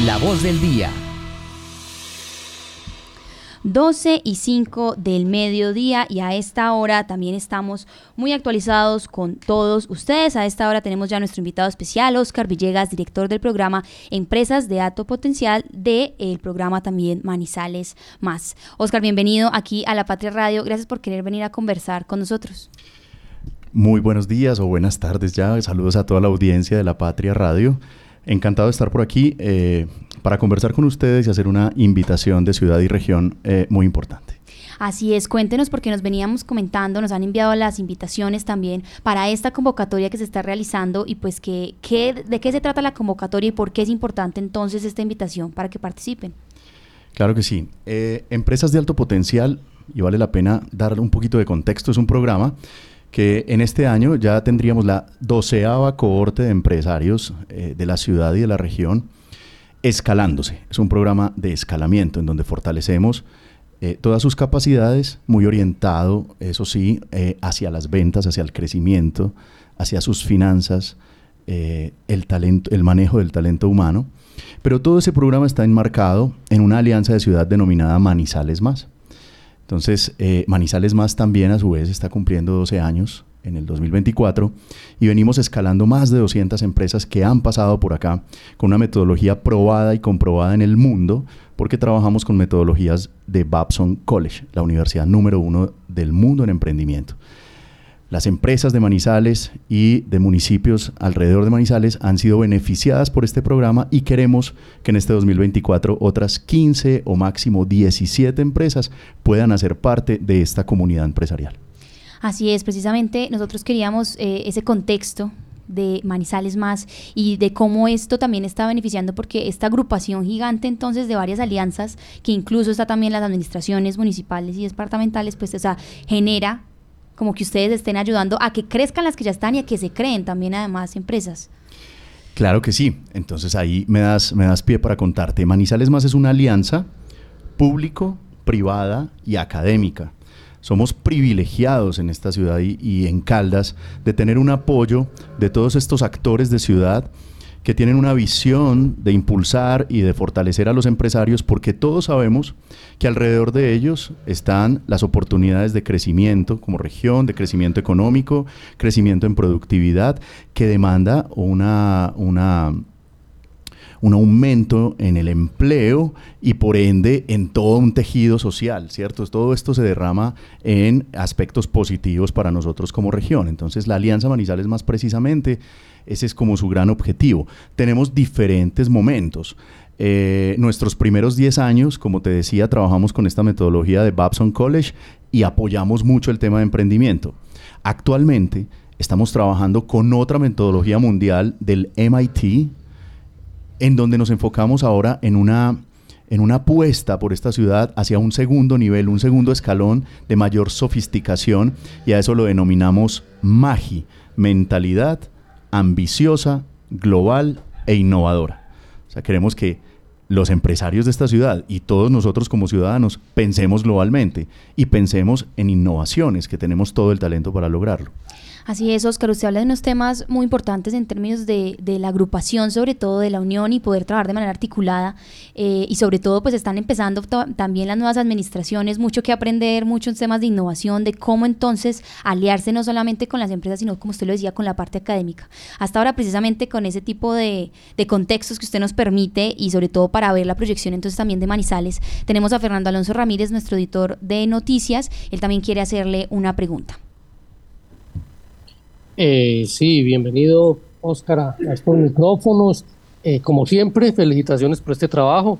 S9: La voz del día.
S2: 12 y 5 del mediodía y a esta hora también estamos muy actualizados con todos ustedes. A esta hora tenemos ya nuestro invitado especial, Oscar Villegas, director del programa Empresas de Alto Potencial del el programa también Manizales Más. Oscar, bienvenido aquí a La Patria Radio. Gracias por querer venir a conversar con nosotros.
S20: Muy buenos días o buenas tardes ya. Saludos a toda la audiencia de La Patria Radio. Encantado de estar por aquí eh, para conversar con ustedes y hacer una invitación de ciudad y región eh, muy importante.
S2: Así es, cuéntenos porque nos veníamos comentando, nos han enviado las invitaciones también para esta convocatoria que se está realizando y pues que, de qué se trata la convocatoria y por qué es importante entonces esta invitación para que participen.
S20: Claro que sí. Eh, empresas de alto potencial, y vale la pena dar un poquito de contexto, es un programa que en este año ya tendríamos la doceava cohorte de empresarios eh, de la ciudad y de la región escalándose. Es un programa de escalamiento en donde fortalecemos eh, todas sus capacidades, muy orientado, eso sí, eh, hacia las ventas, hacia el crecimiento, hacia sus finanzas, el, talento, el manejo del talento humano. Pero todo ese programa está enmarcado en una alianza de ciudad denominada Manizales Más. Entonces, eh, Manizales Más también a su vez está cumpliendo 12 años en el 2024 y venimos escalando más de 200 empresas que han pasado por acá con una metodología probada y comprobada en el mundo porque trabajamos con metodologías de Babson College, la universidad número uno del mundo en emprendimiento. Las empresas de Manizales y de municipios alrededor de Manizales han sido beneficiadas por este programa y queremos que en este 2024 otras 15 o máximo 17 empresas puedan hacer parte de esta comunidad empresarial.
S2: Así es, precisamente nosotros queríamos eh, ese contexto de Manizales más y de cómo esto también está beneficiando porque esta agrupación gigante entonces de varias alianzas que incluso está también las administraciones municipales y departamentales pues o sea, genera como que ustedes estén ayudando a que crezcan las que ya están y a que se creen también además empresas.
S20: Claro que sí. Entonces ahí me das, me das pie para contarte. Manizales Más es una alianza público, privada y académica. Somos privilegiados en esta ciudad y, y en Caldas de tener un apoyo de todos estos actores de ciudad que tienen una visión de impulsar y de fortalecer a los empresarios porque todos sabemos que alrededor de ellos están las oportunidades de crecimiento como región, de crecimiento económico, crecimiento en productividad, que demanda una, una un aumento en el empleo y por ende en todo un tejido social, ¿cierto? Todo esto se derrama en aspectos positivos para nosotros como región. Entonces la Alianza Manizales más precisamente, ese es como su gran objetivo. Tenemos diferentes momentos. Eh, nuestros primeros 10 años, como te decía, trabajamos con esta metodología de Babson College y apoyamos mucho el tema de emprendimiento. Actualmente estamos trabajando con otra metodología mundial del MIT, en donde nos enfocamos ahora en una, en una apuesta por esta ciudad hacia un segundo nivel, un segundo escalón de mayor sofisticación, y a eso lo denominamos MAGI, mentalidad ambiciosa, global e innovadora. O sea, queremos que los empresarios de esta ciudad y todos nosotros como ciudadanos pensemos globalmente y pensemos en innovaciones, que tenemos todo el talento para lograrlo.
S2: Así es, Oscar, usted habla de unos temas muy importantes en términos de, la agrupación, sobre todo de la unión y poder trabajar de manera articulada eh, y sobre todo pues están empezando también las nuevas administraciones, mucho que aprender, muchos temas de innovación, de cómo entonces aliarse no solamente con las empresas, sino como usted lo decía, con la parte académica. Hasta ahora precisamente con ese tipo de, de contextos que usted nos permite y sobre todo para ver la proyección entonces también de Manizales, tenemos a Fernando Alonso Ramírez, nuestro editor de noticias, él también quiere hacerle una pregunta.
S12: Eh, sí, bienvenido Oscar a, estos micrófonos. Eh, como siempre, felicitaciones por este trabajo.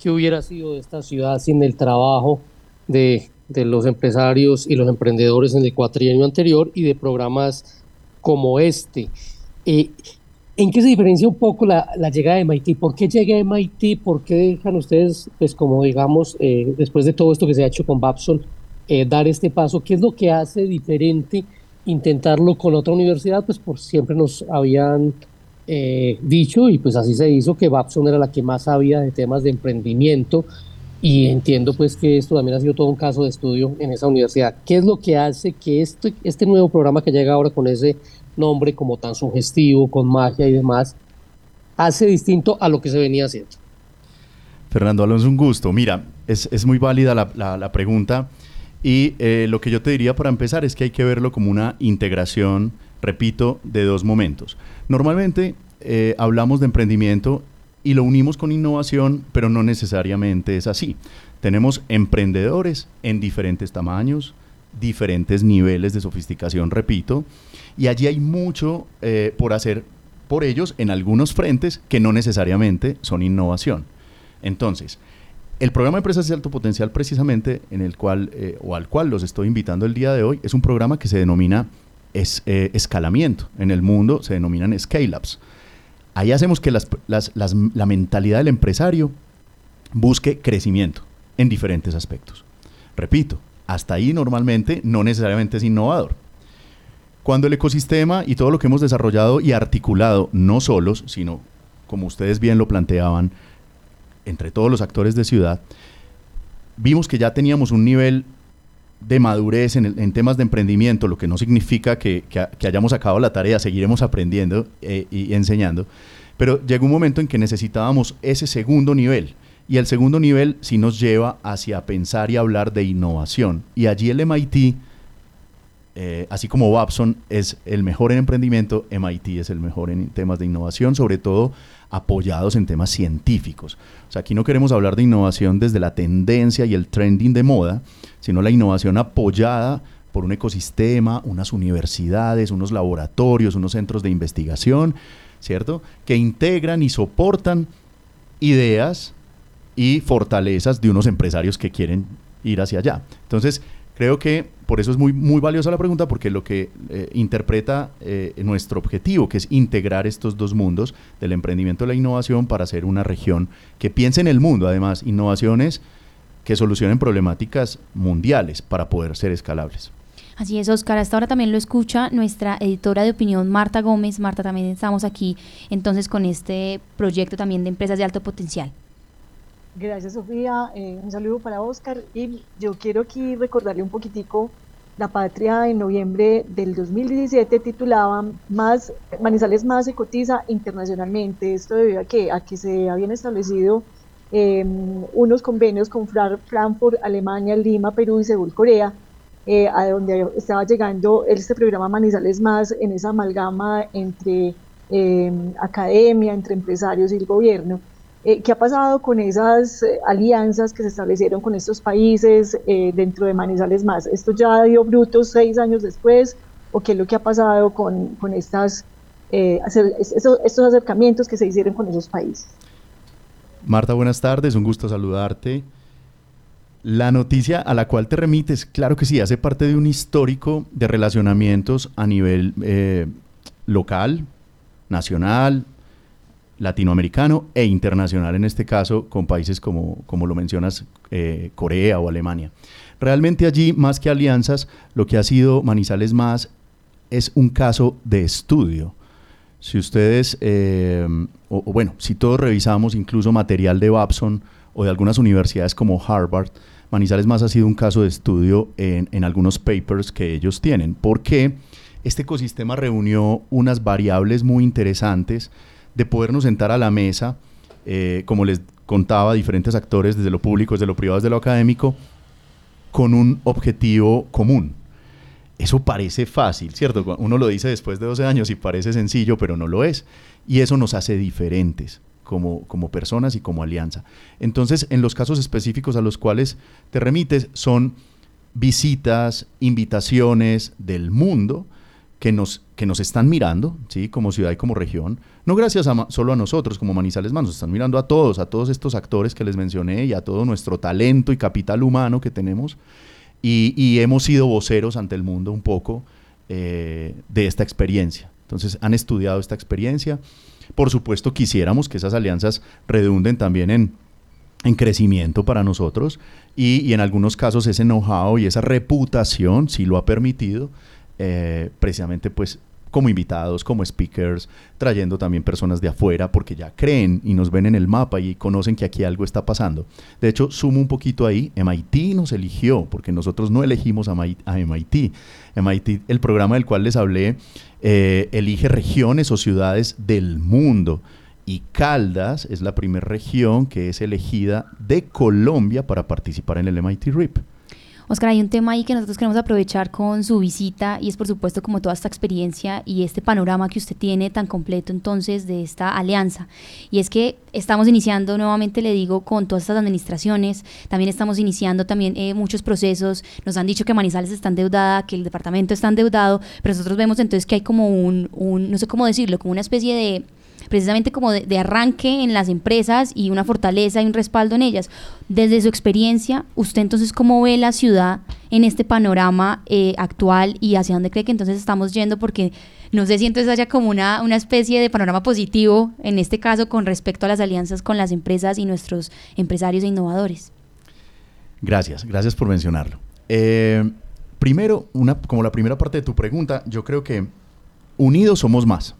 S12: ¿Qué hubiera sido de esta ciudad sin el trabajo de, los empresarios y los emprendedores en el cuatrienio anterior y de programas como este? Eh, ¿En qué se diferencia un poco la, llegada de MIT? ¿Por qué llega MIT? ¿Por qué dejan ustedes, pues como digamos, después de todo esto que se ha hecho con Babson, dar este paso? ¿Qué es lo que hace diferente? Intentarlo con otra universidad, pues por siempre nos habían eh, dicho y pues así se hizo que Babson era la que más sabía de temas de emprendimiento y entiendo pues que esto también ha sido todo un caso de estudio en esa universidad. ¿Qué es lo que hace que este, este nuevo programa que llega ahora con ese nombre como tan sugestivo, con magia y demás, hace distinto a lo que se venía haciendo?
S20: Fernando Alonso, un gusto. Mira, es, es muy válida la, pregunta. Y eh, lo que yo te diría para empezar es que hay que verlo como una integración, repito, de dos momentos. Normalmente eh, hablamos de emprendimiento y lo unimos con innovación, pero no necesariamente es así. Tenemos emprendedores en diferentes tamaños, diferentes niveles de sofisticación, repito, y allí hay mucho eh, por hacer por ellos en algunos frentes que no necesariamente son innovación. Entonces, el programa Empresas de Alto Potencial, precisamente, en el cual, eh, o al cual los estoy invitando el día de hoy, es un programa que se denomina es, eh, escalamiento. En el mundo se denominan scale-ups. Ahí hacemos que la mentalidad del empresario busque crecimiento en diferentes aspectos. Repito, hasta ahí normalmente no necesariamente es innovador. Cuando el ecosistema y todo lo que hemos desarrollado y articulado, no solos, sino como ustedes bien lo planteaban, entre todos los actores de ciudad, vimos que ya teníamos un nivel de madurez en, temas de emprendimiento, lo que no significa que, hayamos acabado la tarea, seguiremos aprendiendo eh, y enseñando, pero llegó un momento en que necesitábamos ese segundo nivel. Y el segundo nivel sí nos lleva hacia pensar y hablar de innovación. Y allí el MIT, eh, así como Babson es el mejor en emprendimiento, MIT es el mejor en temas de innovación, sobre todo apoyados en temas científicos. O sea, aquí no queremos hablar de innovación desde la tendencia y el trending de moda, sino la innovación apoyada por un ecosistema, unas universidades, unos laboratorios, unos centros de investigación, ¿cierto? Que integran y soportan ideas y fortalezas de unos empresarios que quieren ir hacia allá. Entonces, Creo que por eso es muy, muy valiosa la pregunta, porque lo que eh, interpreta eh, nuestro objetivo, que es integrar estos dos mundos del emprendimiento y la innovación para ser una región que piense en el mundo, además, innovaciones que solucionen problemáticas mundiales para poder ser escalables.
S2: Así es, Oscar. Hasta ahora también lo escucha nuestra editora de opinión, Marta Gómez. Marta, también estamos aquí entonces con este proyecto también de empresas de alto potencial.
S13: Gracias, Sofía. Eh, un saludo para Oscar. Y yo quiero aquí recordarle un poquitico la Patria en noviembre del 2017 titulaba más, Manizales más se cotiza internacionalmente. Esto debido a que, a que se habían establecido em, unos convenios con Frankfurt, Alemania, Lima, Perú y Seúl, Corea, eh, a donde estaba llegando este programa Manizales más en esa amalgama entre em, academia, entre empresarios y el gobierno. Eh, ¿Qué ha pasado con esas eh, alianzas que se establecieron con estos países eh, dentro de Manizales Más? ¿Esto ya dio brutos seis años después? ¿O qué es lo que ha pasado con, con estas, estos acercamientos que se hicieron con esos países?
S20: Marta, buenas tardes, un gusto saludarte. La noticia a la cual te remites, claro que sí, hace parte de un histórico de relacionamientos a nivel local, nacional, latinoamericano e internacional, en este caso con países como, como lo mencionas, eh, Corea o Alemania. Realmente allí, más que alianzas, lo que ha sido Manizales Más es un caso de estudio. Si ustedes, eh, o, bueno, si todos revisamos incluso material de Babson o de algunas universidades como Harvard, Manizales Más ha sido un caso de estudio en, en algunos papers que ellos tienen, porque este ecosistema reunió unas variables muy interesantes de podernos sentar a la mesa, eh, como les contaba, diferentes actores, desde lo público, desde lo privado, desde lo académico, con un objetivo común. Eso parece fácil, ¿cierto? Uno lo dice después de 12 años y parece sencillo, pero no lo es. Y eso nos hace diferentes como, como personas y como alianza. Entonces, en los casos específicos a los cuales te remites son visitas, invitaciones del mundo, que nos, que nos están mirando, ¿sí? como ciudad y como región, no gracias a, solo a nosotros como Manizales Más, nos están mirando a todos, a todos estos actores que les mencioné y a todo nuestro talento y capital humano que tenemos, y, hemos sido voceros ante el mundo un poco eh, de esta experiencia. Entonces han estudiado esta experiencia. Por supuesto, quisiéramos que esas alianzas redunden también en, en crecimiento para nosotros y, y, en algunos casos ese know-how y esa reputación, si lo ha permitido, eh, precisamente pues como invitados, como speakers, trayendo también personas de afuera porque ya creen y nos ven en el mapa y conocen que aquí algo está pasando. De hecho, sumo un poquito ahí, MIT nos eligió porque nosotros no elegimos a, MIT. MIT, el programa del cual les hablé, eh, elige regiones o ciudades del mundo. Y Caldas es la primera región que es elegida de Colombia para participar en el MIT RIP.
S2: Oscar, hay un tema ahí que nosotros queremos aprovechar con su visita y es por supuesto como toda esta experiencia y este panorama que usted tiene tan completo entonces de esta alianza. Y es que estamos iniciando nuevamente, le digo, con todas estas administraciones, también estamos iniciando también eh, muchos procesos, nos han dicho que Manizales está endeudada, que el departamento está endeudado, pero nosotros vemos entonces que hay como un, un no sé cómo decirlo, como una especie de precisamente como de, arranque en las empresas y una fortaleza y un respaldo en ellas. Desde su experiencia, ¿usted entonces cómo ve la ciudad en este panorama eh, actual y hacia dónde cree que entonces estamos yendo? Porque no sé si entonces haya como una, una especie de panorama positivo, en este caso, con respecto a las alianzas con las empresas y nuestros empresarios e innovadores.
S20: Gracias, gracias por mencionarlo. Eh, primero, una, como la primera parte de tu pregunta, yo creo que unidos somos más.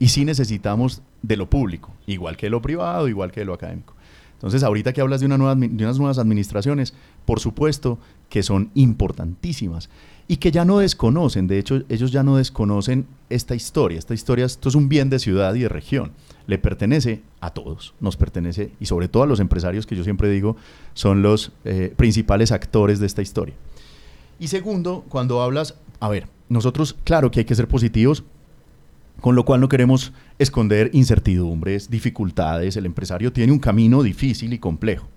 S20: Y sí necesitamos de lo público, igual que de lo privado, igual que de lo académico. Entonces, ahorita que hablas de, una nueva, de unas nuevas administraciones, por supuesto que son importantísimas y que ya no desconocen, de hecho, ellos ya no desconocen esta historia. Esta historia, esto es un bien de ciudad y de región. Le pertenece a todos, nos pertenece y sobre todo a los empresarios que yo siempre digo son los eh, principales actores de esta historia. Y segundo, cuando hablas, a ver, nosotros, claro que hay que ser positivos, con lo cual no queremos esconder incertidumbres, dificultades. El empresario tiene un camino difícil y complejo.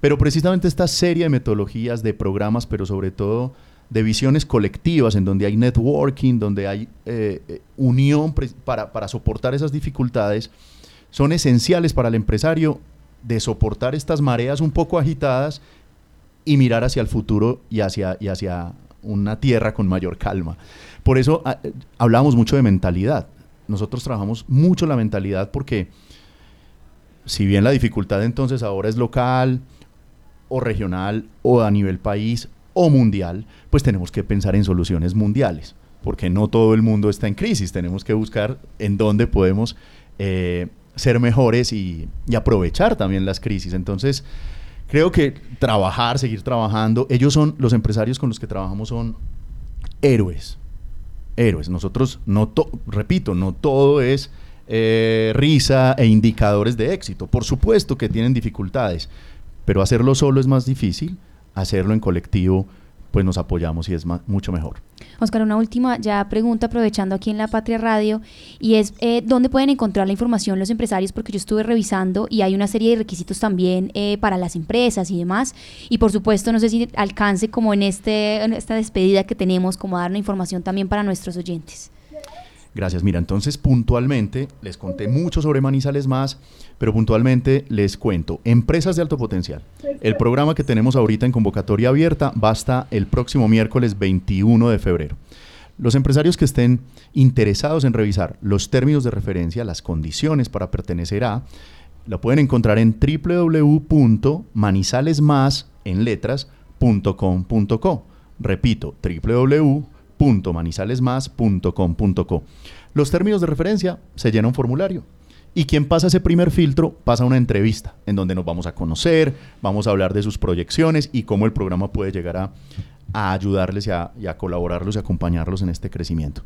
S20: Pero precisamente esta serie de metodologías, de programas, pero sobre todo de visiones colectivas, en donde hay networking, donde hay eh, eh, unión para, soportar esas dificultades, son esenciales para el empresario de soportar estas mareas un poco agitadas y mirar hacia el futuro y hacia una tierra con mayor calma. Por eso ah, hablamos mucho de mentalidad. Nosotros trabajamos mucho la mentalidad porque si bien la dificultad entonces ahora es local o regional o a nivel país o mundial, pues tenemos que pensar en soluciones mundiales, porque no todo el mundo está en crisis, tenemos que buscar en dónde podemos eh, ser mejores y, y aprovechar también las crisis. Entonces, creo que trabajar, seguir trabajando, ellos son, los empresarios con los que trabajamos son héroes, héroes. Nosotros, no repito, no todo es eh, risa e indicadores de éxito. Por supuesto que tienen dificultades, pero hacerlo solo es más difícil, hacerlo en colectivo pues nos apoyamos y es mucho mejor.
S2: Oscar, una última ya pregunta aprovechando aquí en La Patria Radio y es eh, ¿dónde pueden encontrar la información los empresarios? Porque yo estuve revisando y hay una serie de requisitos también eh, para las empresas y demás. Y por supuesto, no sé si alcance como en, este, en esta despedida que tenemos, como dar una información también para nuestros oyentes.
S20: Gracias. Mira, entonces puntualmente les conté mucho sobre Manizales Más, pero puntualmente les cuento. Empresas de alto potencial. El programa que tenemos ahorita en convocatoria abierta va hasta el próximo miércoles 21 de febrero. Los empresarios que estén interesados en revisar los términos de referencia, las condiciones para pertenecer a, lo pueden encontrar en www.manizalesmas en letras.com.co. Repito, www www.manizalesmas.com.co. Los términos de referencia se llena un formulario. Y quien pasa ese primer filtro pasa una entrevista en donde nos vamos a conocer, vamos a hablar de sus proyecciones y cómo el programa puede llegar a, ayudarles y a, y a colaborarlos y acompañarlos en este crecimiento.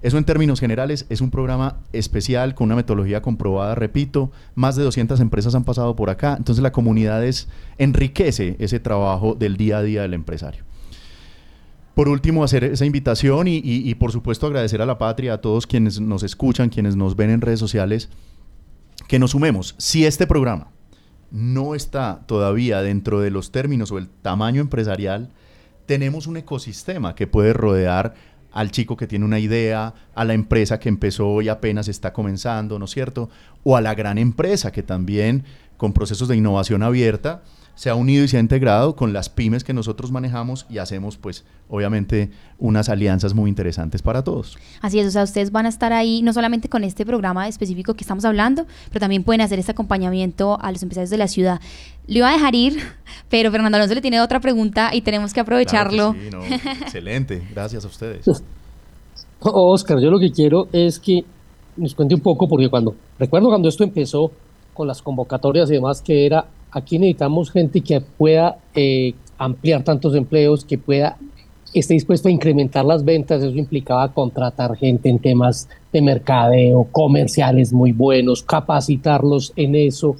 S20: Eso en términos generales es un programa especial con una metodología comprobada, repito, más de 200 empresas han pasado por acá, entonces la comunidad es, enriquece ese trabajo del día a día del empresario por último, hacer esa invitación y, por supuesto agradecer a la patria, a todos quienes nos escuchan, quienes nos ven en redes sociales, que nos sumemos. Si este programa no está todavía dentro de los términos o el tamaño empresarial, tenemos un ecosistema que puede rodear al chico que tiene una idea, a la empresa que empezó y apenas está comenzando, ¿no es cierto? O a la gran empresa que también con procesos de innovación abierta se ha unido y se ha integrado con las pymes que nosotros manejamos y hacemos pues obviamente unas alianzas muy interesantes para todos.
S2: Así es, o sea, ustedes van a estar ahí no solamente con este programa específico que estamos hablando, pero también pueden hacer este acompañamiento a los empresarios de la ciudad. Lo iba a dejar ir, pero Fernando Alonso le tiene otra pregunta y tenemos que aprovecharlo.
S20: excelente, gracias a ustedes.
S12: Oscar, yo lo que quiero es que nos cuente un poco, porque cuando, recuerdo cuando esto empezó con las convocatorias y demás, que era aquí necesitamos gente que pueda eh, ampliar tantos empleos, que pueda esté dispuesto a incrementar las ventas, eso implicaba contratar gente en temas de mercadeo, comerciales muy buenos, capacitarlos en eso,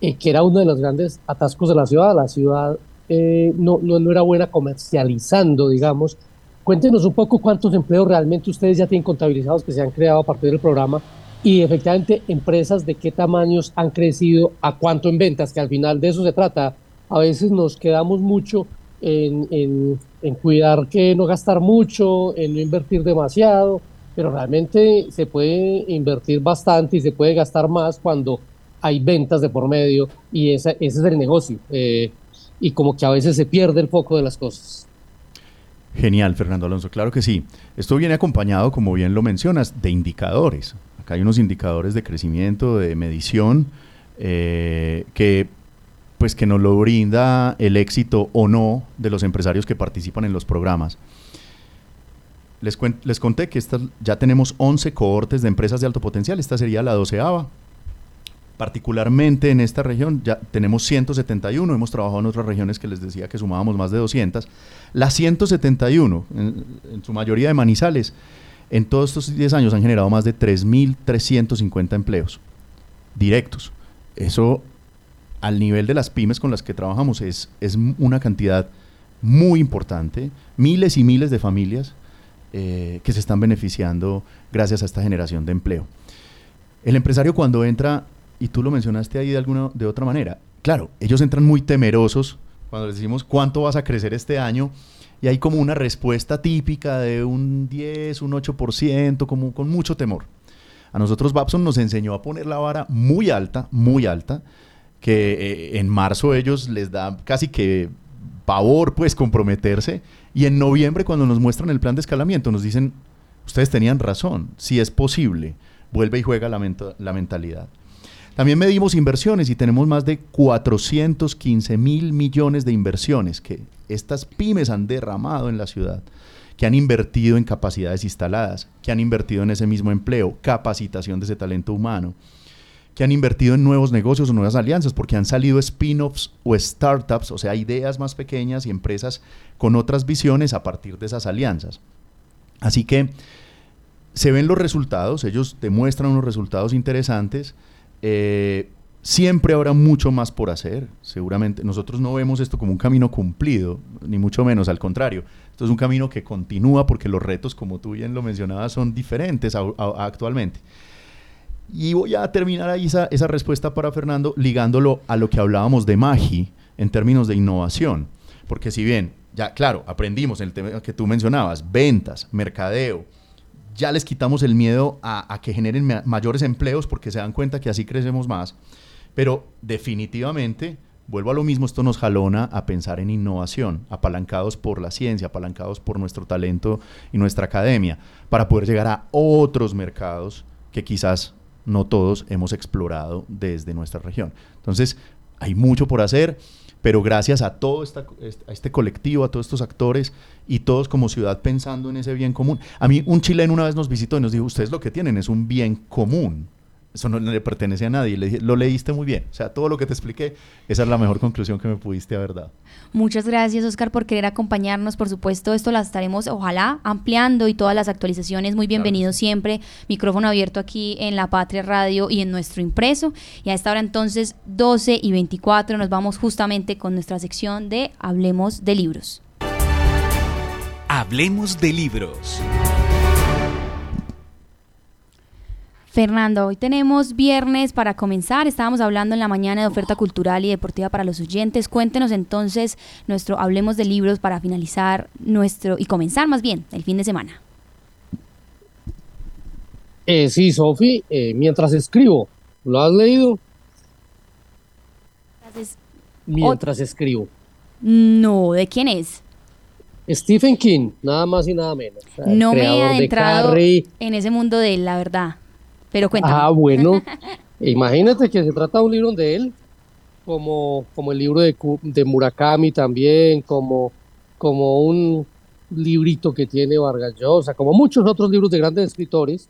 S12: eh, que era uno de los grandes atascos de la ciudad. La ciudad eh, no, no, no, era buena comercializando, digamos. Cuéntenos un poco cuántos empleos realmente ustedes ya tienen contabilizados que se han creado a partir del programa y efectivamente empresas de qué tamaños han crecido, a cuánto en ventas, que al final de eso se trata. A veces nos quedamos mucho en, cuidar que no gastar mucho, en no invertir demasiado, pero realmente se puede invertir bastante y se puede gastar más cuando hay ventas de por medio y ese es el negocio. Eh, y como que a veces se pierde el foco de las cosas.
S20: Genial, Fernando Alonso, claro que sí. Esto viene acompañado, como bien lo mencionas, de indicadores hay unos indicadores de crecimiento, de medición, eh, que pues que nos lo brinda el éxito o no de los empresarios que participan en los programas. Les, les conté que ya tenemos 11 cohortes de empresas de alto potencial, esta sería la doceava. Particularmente en esta región ya tenemos 171, hemos trabajado en otras regiones que les decía que sumábamos más de 200. Las 171, en su mayoría de manizales, en todos estos 10 años han generado más de 3.350 empleos directos. Eso al nivel de las pymes con las que trabajamos es, es una cantidad muy importante, miles y miles de familias eh, que se están beneficiando gracias a esta generación de empleo. El empresario cuando entra, y tú lo mencionaste ahí de alguna de otra manera, claro, ellos entran muy temerosos cuando les decimos cuánto vas a crecer este año y hay como una respuesta típica de un 10, un 8%, como con mucho temor. A nosotros Babson nos enseñó a poner la vara muy alta, muy alta, que eh, en marzo ellos les da casi que pavor pues comprometerse y en noviembre cuando nos muestran el plan de escalamiento nos dicen, ustedes tenían razón, si es posible, vuelve y juega la, la mentalidad. También medimos inversiones y tenemos más de 415 mil millones de inversiones que estas pymes han derramado en la ciudad, que han invertido en capacidades instaladas, que han invertido en ese mismo empleo, capacitación de ese talento humano, que han invertido en nuevos negocios o nuevas alianzas, porque han salido spin-offs o startups, o sea, ideas más pequeñas y empresas con otras visiones a partir de esas alianzas. Así que se ven los resultados, ellos demuestran unos resultados interesantes. Eh, siempre habrá mucho más por hacer. Seguramente nosotros no vemos esto como un camino cumplido, ni mucho menos, al contrario. Esto es un camino que continúa porque los retos, como tú bien lo mencionabas, son diferentes actualmente. Y voy a terminar ahí esa, respuesta para Fernando ligándolo a lo que hablábamos de Magi en términos de innovación. Porque si bien, ya claro, aprendimos en el tema que tú mencionabas, ventas, mercadeo, ya les quitamos el miedo a que generen mayores empleos porque se dan cuenta que así crecemos más. Pero definitivamente, vuelvo a lo mismo, esto nos jalona a pensar en innovación, apalancados por la ciencia, apalancados por nuestro talento y nuestra academia, para poder llegar a otros mercados que quizás no todos hemos explorado desde nuestra región. Entonces, hay mucho por hacer, pero gracias a todo esta, este colectivo, a todos estos actores y todos como ciudad pensando en ese bien común. A mí un chileno una vez nos visitó y nos dijo, ustedes lo que tienen es un bien común eso no le pertenece a nadie. Le dije, lo leíste muy bien. O sea, todo lo que te expliqué, esa es la mejor conclusión que me pudiste haber dado.
S2: Muchas gracias, Oscar, por querer acompañarnos. Por supuesto, esto la estaremos, ojalá, ampliando y todas las actualizaciones. Muy bienvenido siempre. Micrófono abierto aquí en La Patria Radio y en nuestro impreso. Y a esta hora, entonces, 12 y 24, nos vamos justamente con nuestra sección de Hablemos de Libros.
S21: Hablemos de Libros.
S2: Fernando, hoy tenemos viernes para comenzar. Estábamos hablando en la mañana de oferta cultural y deportiva para los oyentes. Cuéntenos entonces nuestro Hablemos de Libros para finalizar nuestro y comenzar más bien el fin de semana.
S12: Eh, sí, Sofi, eh, mientras escribo, ¿lo has leído? mientras escribo.
S2: No, ¿de quién es?
S12: Stephen King, nada más y nada menos.
S2: No me he adentrado en ese mundo de él, la verdad. Pero cuéntame.
S12: Ah, bueno. Imagínate que se trata de un libro de él, como, como el libro de, de Murakami también, como, como un librito que tiene Vargas Llosa, como muchos otros libros de grandes escritores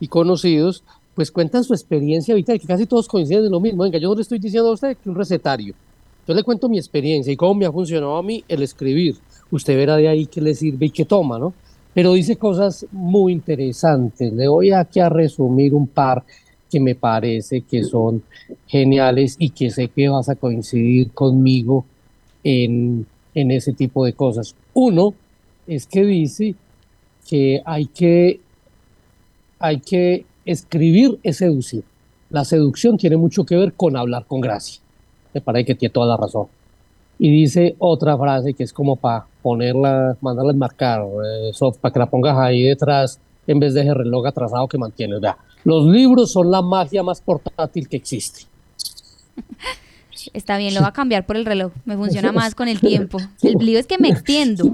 S12: y conocidos, pues cuentan su experiencia vital, que casi todos coinciden en lo mismo. Venga, yo no le estoy diciendo a usted que un recetario. Yo le cuento mi experiencia y cómo me ha funcionado a mí el escribir. Usted verá de ahí qué le sirve y qué toma, ¿no? Pero dice cosas muy interesantes. Le voy aquí a resumir un par que me parece que son geniales y que sé que vas a coincidir conmigo en, en ese tipo de cosas. Uno es que dice que hay que, hay que escribir es seducir. La seducción tiene mucho que ver con hablar con gracia. Me parece que tiene toda la razón. Y dice otra frase que es como para ponerla, mandarla a marcar, eh, para que la pongas ahí detrás en vez de ese reloj atrasado que mantienes. los libros son la magia más portátil que existe.
S2: Está bien, lo va a cambiar por el reloj. Me funciona más con el tiempo. El lío es que me extiendo.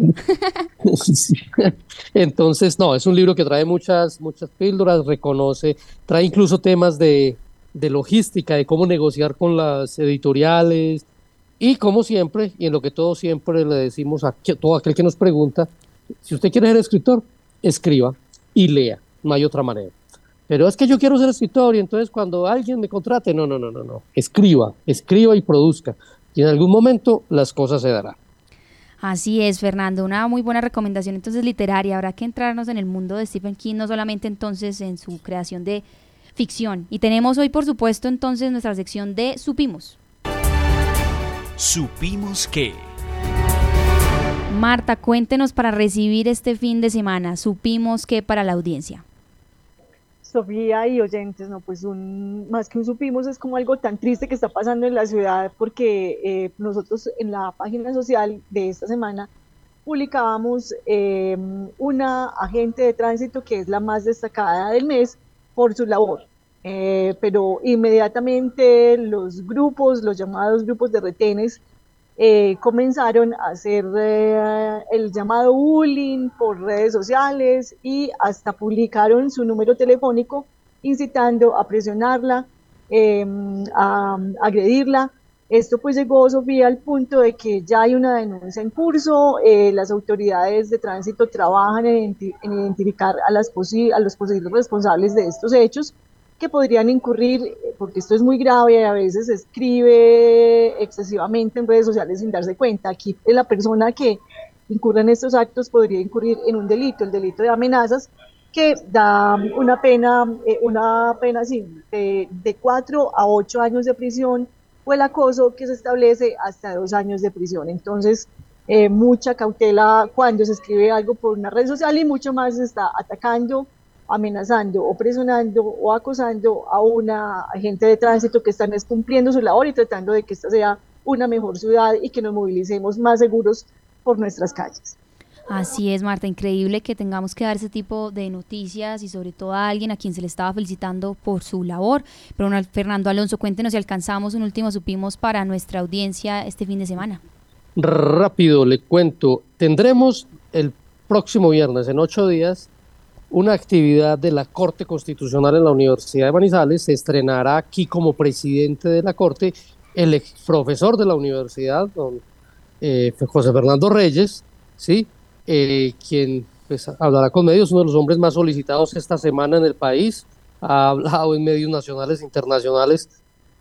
S12: Entonces, no, es un libro que trae muchas, muchas píldoras, reconoce, trae incluso temas de, de logística, de cómo negociar con las editoriales, y como siempre, y en lo que todos siempre le decimos a todo aquel que nos pregunta, si usted quiere ser escritor, escriba y lea, no hay otra manera. Pero es que yo quiero ser escritor y entonces cuando alguien me contrate, no, no, no, no, no, escriba, escriba y produzca. Y en algún momento las cosas se darán.
S2: Así es, Fernando, una muy buena recomendación entonces literaria. Habrá que entrarnos en el mundo de Stephen King, no solamente entonces en su creación de ficción. Y tenemos hoy, por supuesto, entonces nuestra sección de Supimos.
S21: Supimos que...
S2: Marta, cuéntenos para recibir este fin de semana. Supimos que para la audiencia.
S13: Sofía y oyentes, no, pues un, más que un supimos es como algo tan triste que está pasando en la ciudad porque eh, nosotros en la página social de esta semana publicábamos eh, una agente de tránsito que es la más destacada del mes por su labor. Eh, pero inmediatamente los grupos, los llamados grupos de retenes, eh, comenzaron a hacer eh, el llamado bullying por redes sociales y hasta publicaron su número telefónico incitando a presionarla, em, a, agredirla. Esto pues llegó, Sofía, al punto de que ya hay una denuncia en curso, eh, las autoridades de tránsito trabajan en, identificar a, las a los posibles responsables de estos hechos que podrían incurrir, eh, porque esto es muy grave a veces se escribe excesivamente en redes sociales sin darse cuenta. Aquí la persona que incurre en estos actos podría incurrir en un delito, el delito de amenazas, que da una pena, eh, una pena de, de cuatro a ocho años de prisión o el acoso que se establece hasta dos años de prisión. Entonces, eh, mucha cautela cuando se escribe algo por una red social y mucho más se está atacando, amenazando o presionando o acosando a una agente de tránsito que están cumpliendo su labor y tratando de que esta sea una mejor ciudad y que nos movilicemos más seguros por nuestras calles.
S2: Así es, Marta, increíble que tengamos que dar ese tipo de noticias y sobre todo a alguien a quien se le estaba felicitando por su labor. Pero Fernando Alonso, cuéntenos si alcanzamos un último supimos para nuestra audiencia este fin de semana.
S12: Rápido, le cuento. Tendremos el próximo viernes, en ocho días, una actividad de la Corte Constitucional en la Universidad de Manizales. Se estrenará aquí como presidente de la Corte el ex profesor de la universidad, don eh, José Fernando Reyes, ¿sí? Eh, quien pues, hablará con medios, uno de los hombres más solicitados esta semana en el país, ha hablado en medios nacionales e internacionales,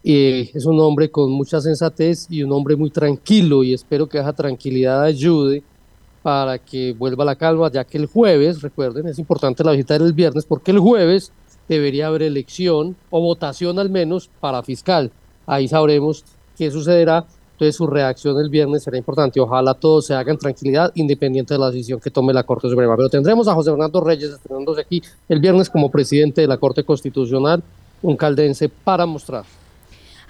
S12: y es un hombre con mucha sensatez y un hombre muy tranquilo y espero que esa tranquilidad ayude para que vuelva la calma, ya que el jueves, recuerden, es importante la visita del viernes, porque el jueves debería haber elección o votación al menos para fiscal. Ahí sabremos qué sucederá entonces su reacción el viernes será importante. Ojalá todo se haga en tranquilidad, independiente de la decisión que tome la Corte Suprema. Pero tendremos a José Fernando Reyes estrenándose aquí el viernes como presidente de la Corte Constitucional, un caldense para mostrar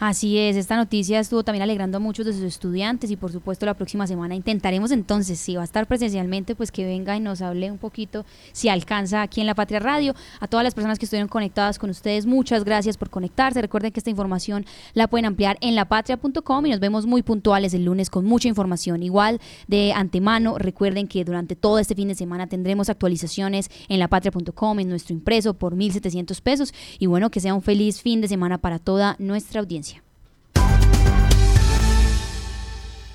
S2: Así es, esta noticia estuvo también alegrando a muchos de sus estudiantes y por supuesto la próxima semana intentaremos entonces, si va a estar presencialmente, pues que venga y nos hable un poquito, si alcanza aquí en La Patria Radio. A todas las personas que estuvieron conectadas con ustedes, muchas gracias por conectarse. Recuerden que esta información la pueden ampliar en lapatria.com y nos vemos muy puntuales el lunes con mucha información. Igual de antemano, recuerden que durante todo este fin de semana tendremos actualizaciones en lapatria.com, en nuestro impreso por 1.700 pesos y bueno, que sea un feliz fin de semana para toda nuestra audiencia.